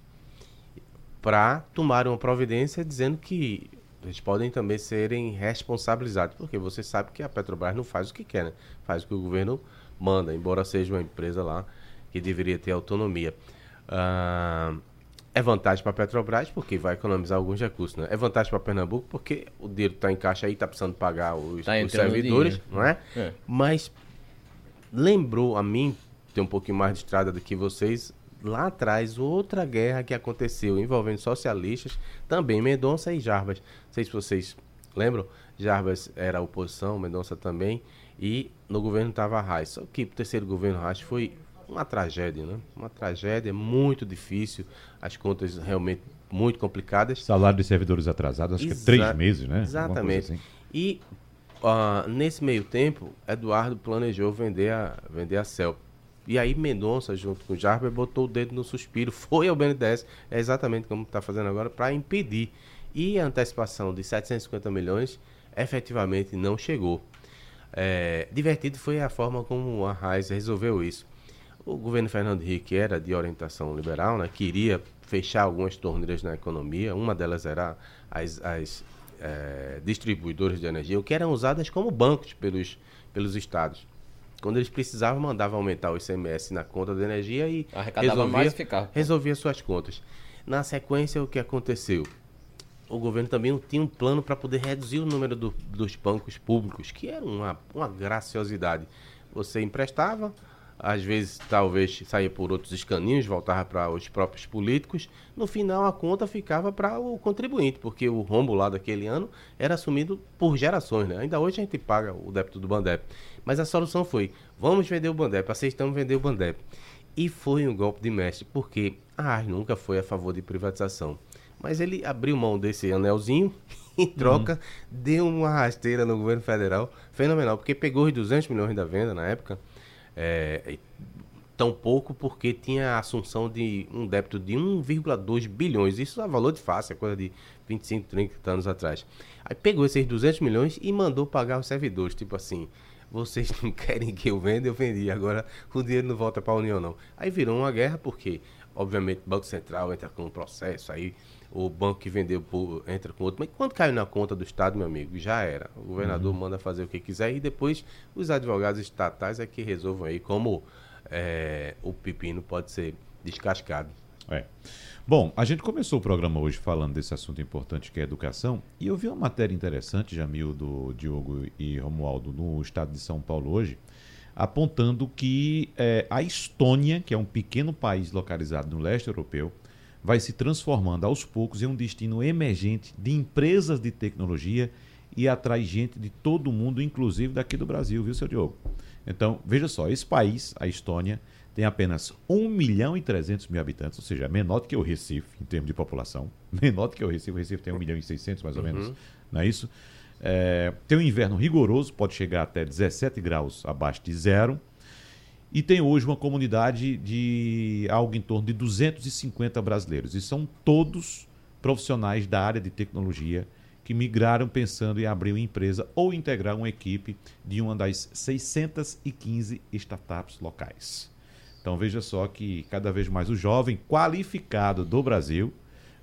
para tomar uma providência dizendo que eles podem também serem responsabilizados, porque você sabe que a Petrobras não faz o que quer, né? Faz o que o governo manda, embora seja uma empresa lá que deveria ter autonomia. Ah, é vantagem para a Petrobras porque vai economizar alguns recursos, né? É vantagem para Pernambuco porque o dinheiro está em caixa aí, está precisando pagar os, Tá os servidores, dinheiro. não é? É. Mas lembrou a mim, ter um pouquinho mais de estrada do que vocês, lá atrás, outra guerra que aconteceu envolvendo socialistas, também Mendonça e Jarbas. Não sei se vocês lembram, Jarbas era oposição, Mendonça também, e no governo estava Reis. Só que o terceiro governo Reis foi uma tragédia, né? Uma tragédia muito difícil, as contas realmente muito complicadas. Salário de servidores atrasados, acho que é Exa- três meses, né? Exatamente. assim. E ah, nesse meio tempo, Eduardo planejou vender a, vender a CEL. E aí Mendonça, junto com o Jarber, botou o dedo no suspiro, foi ao BNDES, é exatamente como está fazendo agora, para impedir. E a antecipação de 750 milhões efetivamente não chegou. É, divertido foi a forma como a Raiz resolveu isso. O governo Fernando Henrique era de orientação liberal, né? queria fechar algumas torneiras na economia, uma delas era as, as eh, distribuidoras de energia, que eram usadas como bancos pelos, pelos estados. Quando eles precisavam, mandavam aumentar o ICMS na conta de energia e Arrecadava resolvia, mais ficava. resolvia suas contas. Na sequência, o que aconteceu? o governo também tinha um plano para poder reduzir o número do- dos bancos públicos, que era uma, uma graciosidade. Você emprestava, às vezes talvez saía por outros escaninhos, voltava para os próprios políticos. No final, a conta ficava para o contribuinte, porque o rombo lá daquele ano era assumido por gerações. Né? Ainda hoje a gente paga o débito do Bandep. Mas a solução foi: vamos vender o Bandep, aceitamos vender o Bandep. E foi um golpe de mestre, porque a ARS nunca foi a favor de privatização. Mas ele abriu mão desse anelzinho, em troca, deu uma rasteira no governo federal fenomenal, porque pegou os 200 milhões da venda na época, é, tão pouco porque tinha a assunção de um débito de 1,2 bilhões. Isso é valor de face, é coisa de 25, 30 anos atrás. Aí pegou esses 200 milhões e mandou pagar os servidores, tipo assim, vocês não querem que eu venda, eu vendi, agora o dinheiro não volta para a União não. Aí virou uma guerra porque, obviamente, o Banco Central entra com um processo, aí o banco que vendeu por- entra com outro. Mas quando caiu na conta do Estado, meu amigo, já era. O governador manda fazer o que quiser e depois os advogados estatais é que resolvam aí como é, o pepino pode ser descascado. É. Bom, a gente começou o programa hoje falando desse assunto importante que é a educação, e eu vi uma matéria interessante, Jamil, do Diogo e Romualdo, no estado de São Paulo hoje, apontando que eh, a Estônia, que é um pequeno país localizado no leste europeu, vai se transformando aos poucos em um destino emergente de empresas de tecnologia e atrai gente de todo o mundo, inclusive daqui do Brasil, viu, seu Diogo? Então, veja só, esse país, a Estônia, tem apenas 1 milhão e 300 mil habitantes, ou seja, menor do que o Recife em termos de população, menor do que o Recife, o Recife tem 1 milhão e 600 mais ou menos, não é isso? É, tem um inverno rigoroso, pode chegar até 17 graus abaixo de zero, e tem hoje uma comunidade de algo em torno de 250 brasileiros, e são todos profissionais da área de tecnologia que migraram pensando em abrir uma empresa ou integrar uma equipe de uma das 615 startups locais. Então veja só que cada vez mais o jovem qualificado do Brasil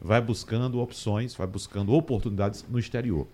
vai buscando opções, vai buscando oportunidades no exterior.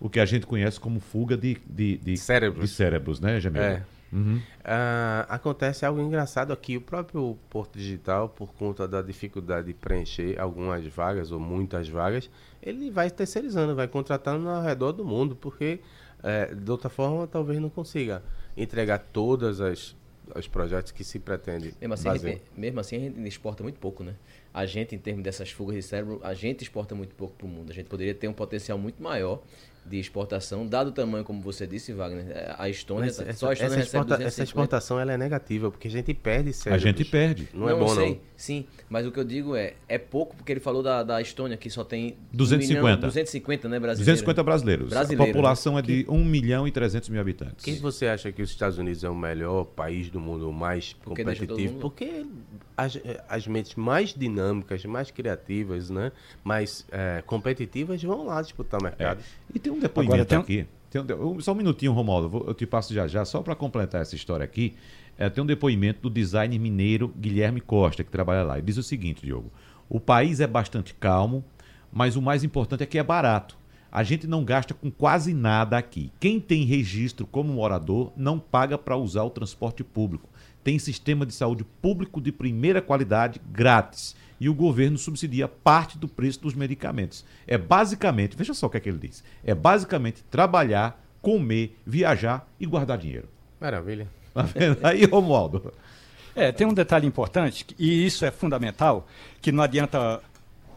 O que a gente conhece como fuga de, de, de Cérebros. de cérebros, né, Jamil? É. Uhum. Ah, acontece algo engraçado aqui. O próprio Porto Digital, por conta da dificuldade de preencher algumas vagas ou muitas vagas, ele vai terceirizando, vai contratando ao redor do mundo, porque eh, de outra forma talvez não consiga entregar todas as os projetos que se pretende Mesmo assim, a fazer. gente, mesmo assim, a gente exporta muito pouco, né? A gente, em termos dessas fugas de cérebro, a gente exporta muito pouco para o mundo. A gente poderia ter um potencial muito maior de exportação, dado o tamanho, como você disse, Wagner. É, A Estônia, Mas só a essa, Estônia essa recebe exporta- essa 250. exportação ela é negativa, porque a gente perde A cérebros. gente perde. Não, é eu bom sei, não. Sim, mas o que eu digo é, é pouco, porque ele falou da, da Estônia, que só tem... 250. 1 milhão, 250, né, brasileiro? 250 brasileiros. Brasileiro, a população é de 1 milhão e 300 mil habitantes. Quem você acha que os Estados Unidos é o melhor país do mundo, o mais Porque competitivo? mundo- Porque as, as mentes mais dinâmicas, mais criativas, né? mais eh, competitivas vão lá disputar o mercado. E tem um depoimento Agora, tem um- aqui. Tem um um- só um minutinho, Romualdo. Eu te passo já já, só para completar essa história aqui. É, tem um depoimento do designer mineiro Guilherme Costa, que trabalha lá. Ele diz o seguinte, Diogo: o país é bastante calmo, mas o mais importante é que é barato. A gente não gasta com quase nada aqui. Quem tem registro como morador não paga para usar o transporte público. Tem sistema de saúde público de primeira qualidade grátis. E o governo subsidia parte do preço dos medicamentos. É basicamente, veja só o que é que ele diz: é basicamente trabalhar, comer, viajar e guardar dinheiro. Maravilha. Tá vendo? Aí, Romualdo. É, tem um detalhe importante, e isso é fundamental, que não adianta.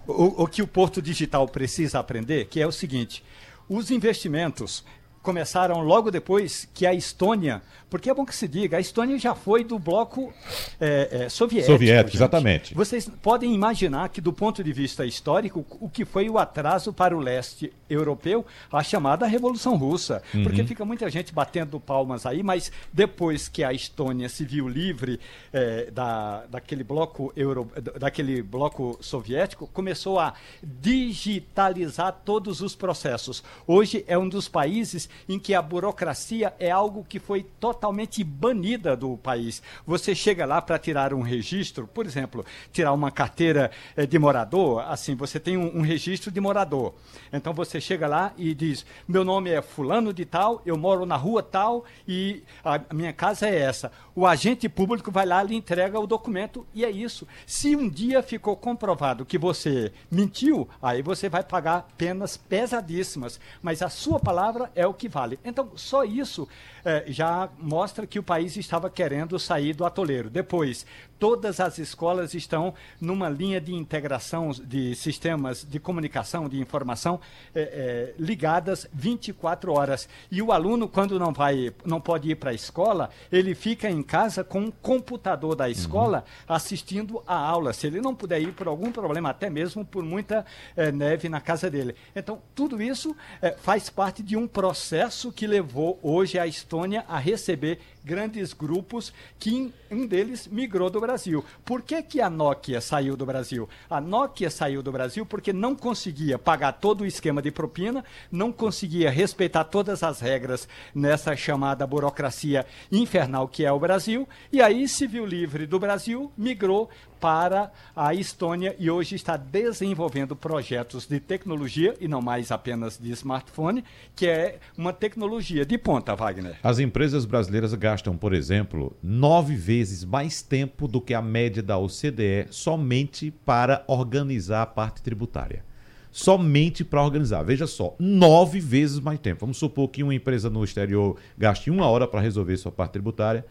O, o que o Porto Digital precisa aprender, que é o seguinte: os investimentos começaram logo depois que a Estônia, porque é bom que se diga, a Estônia já foi do bloco é, é, soviético. Soviético, gente. exatamente. Vocês podem imaginar que, do ponto de vista histórico, o que foi o atraso para o leste europeu, a chamada Revolução Russa. Uhum. Porque fica muita gente batendo palmas aí, mas depois que a Estônia se viu livre é, da, daquele, bloco euro, daquele bloco soviético, começou a digitalizar todos os processos. Hoje é um dos países em que a burocracia é algo que foi totalmente banida do país. Você chega lá para tirar um registro, por exemplo, tirar uma carteira eh, de morador, assim, você tem um, um, registro de morador. Então você chega lá e diz: meu nome é fulano de tal, eu moro na rua tal e a minha casa é essa. O agente público vai lá e entrega o documento e é isso. Se um dia ficou comprovado que você mentiu, aí você vai pagar penas pesadíssimas. Mas a sua palavra é o que vale. Então, só isso eh, já mostra que o país estava querendo sair do atoleiro. Depois, todas as escolas estão numa linha de integração de sistemas de comunicação, de informação, eh, eh, ligadas 24 horas. E o aluno, quando não vai, não pode ir para a escola, ele fica em casa com um computador da escola uhum. assistindo a aula. Se ele não puder ir por algum problema, até mesmo por muita neve na casa dele. Então, tudo isso faz parte de um processo que levou hoje a Estônia a receber gibi grandes grupos que um deles migrou do Brasil. Por que, que a Nokia saiu do Brasil? A Nokia saiu do Brasil porque não conseguia pagar todo o esquema de propina, não conseguia respeitar todas as regras nessa chamada burocracia infernal que é o Brasil, e aí se viu livre do Brasil, migrou para a Estônia e hoje está desenvolvendo projetos de tecnologia e não mais apenas de smartphone, que é uma tecnologia de ponta, Wagner. As empresas brasileiras gastam, por exemplo, nove vezes mais tempo do que a média da OCDE somente para organizar a parte tributária. Somente para organizar. Veja só, nove vezes mais tempo. Vamos supor que uma empresa no exterior gaste uma hora para resolver sua parte tributária.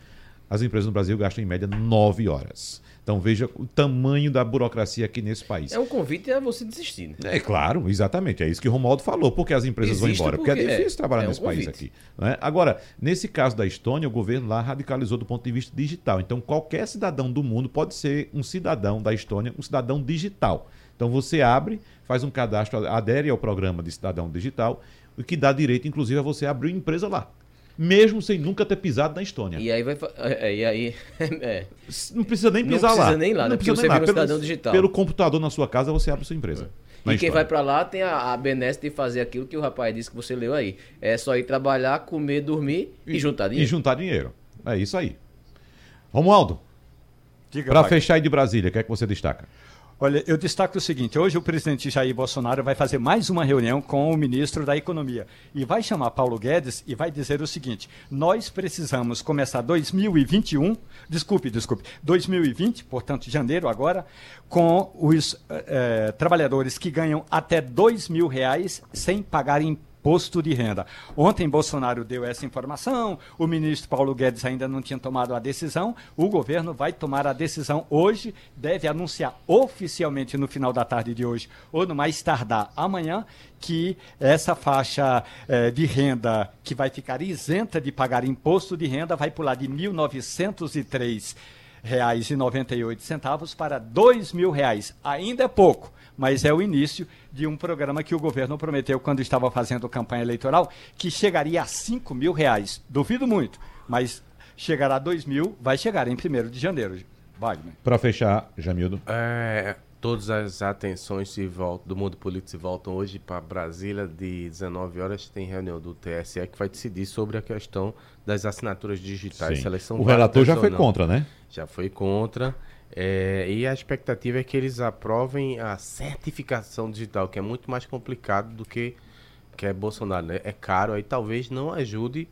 As empresas no Brasil gastam em média nove horas. Então veja o tamanho da burocracia aqui nesse país. É um convite a você desistir. Né? É claro, exatamente. É isso que o Romualdo falou. Porque as empresas vão embora? Porque, porque é difícil é, trabalhar é nesse país aqui. Né? Agora, nesse caso da Estônia, o governo lá radicalizou do ponto de vista digital. Então, qualquer cidadão do mundo pode ser um cidadão da Estônia, um cidadão digital. Então, você abre, faz um cadastro, adere ao programa de cidadão digital, o que dá direito, inclusive, a você abrir uma empresa lá mesmo sem nunca ter pisado na Estônia. E aí vai. É, e aí. É. Não precisa nem pisar lá. Não precisa nem lá, não né? Porque você vira um cidadão digital. Pelo computador na sua casa, você abre sua empresa. É. E quem vai para lá tem a, a benesse de fazer aquilo que o rapaz disse que você leu aí. É só ir trabalhar, comer, dormir e, e juntar dinheiro. E juntar dinheiro. É isso aí. Romualdo, para fechar aí de Brasília, o que é que você destaca? Olha, eu destaco o seguinte: hoje o presidente Jair Bolsonaro vai fazer mais uma reunião com o ministro da Economia e vai chamar Paulo Guedes e vai dizer o seguinte: nós precisamos começar 2021, desculpe, desculpe, 2020, portanto, janeiro agora, com os eh, trabalhadores que ganham até dois mil reais sem pagar imposto imposto de renda. Ontem Bolsonaro deu essa informação, o ministro Paulo Guedes ainda não tinha tomado a decisão, o governo vai tomar a decisão hoje, deve anunciar oficialmente no final da tarde de hoje, ou no mais tardar amanhã, que essa faixa eh, de renda que vai ficar isenta de pagar imposto de renda vai pular de 1.903 reais e 98 centavos para dois mil reais. Ainda é pouco, mas é o início de um programa que o governo prometeu quando estava fazendo campanha eleitoral, que chegaria a 5 mil reais. Duvido muito, mas chegará a 2 mil, vai chegar em 1 de janeiro. Wagner. Para fechar, Jamildo. É, todas as atenções se voltam, do mundo político se voltam hoje para Brasília, de 19 horas tem reunião do TSE que vai decidir sobre a questão das assinaturas digitais. Sim. Seleção o relator já foi contra, né? Já foi contra. É, e a expectativa é que eles aprovem a certificação digital, que é muito mais complicado do que que é Bolsonaro, né? É caro, aí talvez não ajude,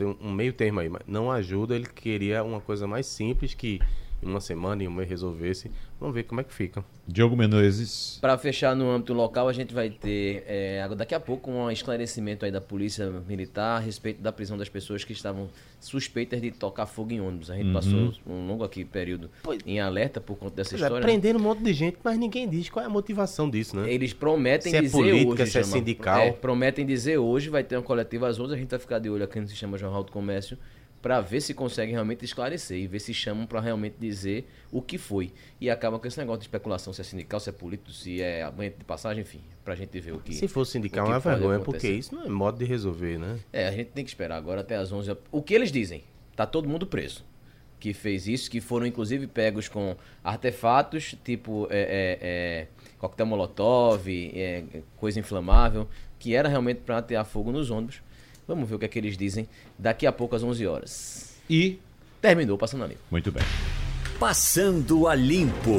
um meio termo aí, mas não ajuda, ele queria uma coisa mais simples que em uma semana, em um mês resolvesse. Vamos ver como é que fica. Diogo Menezes. Para fechar no âmbito local, a gente vai ter é, daqui a pouco um esclarecimento aí da Polícia Militar a respeito da prisão das pessoas que estavam suspeitas de tocar fogo em ônibus. A gente uhum. passou um longo aqui período pois, em alerta por conta dessa é, história. É, prendendo um monte de gente, mas ninguém diz qual é a motivação disso, né? Eles prometem se é dizer é política, hoje. Se é sindical. É, prometem dizer hoje, vai ter uma coletiva às 11, a gente vai ficar de olho aqui no Sistema Jornal do Comércio para ver se consegue realmente esclarecer e ver se chamam para realmente dizer o que foi. E acaba com esse negócio de especulação, se é sindical, se é político, se é aumento de passagem, enfim, para a gente ver o que. Se for sindical, é uma vergonha, porque isso não é modo de resolver, né? É, a gente tem que esperar agora até as 11. O que eles dizem? Tá todo mundo preso. Que fez isso, que foram inclusive pegos com artefatos, tipo é, é, é, coquetel molotov, é, coisa inflamável, que era realmente para atear fogo nos ônibus. Vamos ver o que é que eles dizem daqui a pouco às 11 horas. E terminou passando a limpo. Muito bem. Passando a limpo.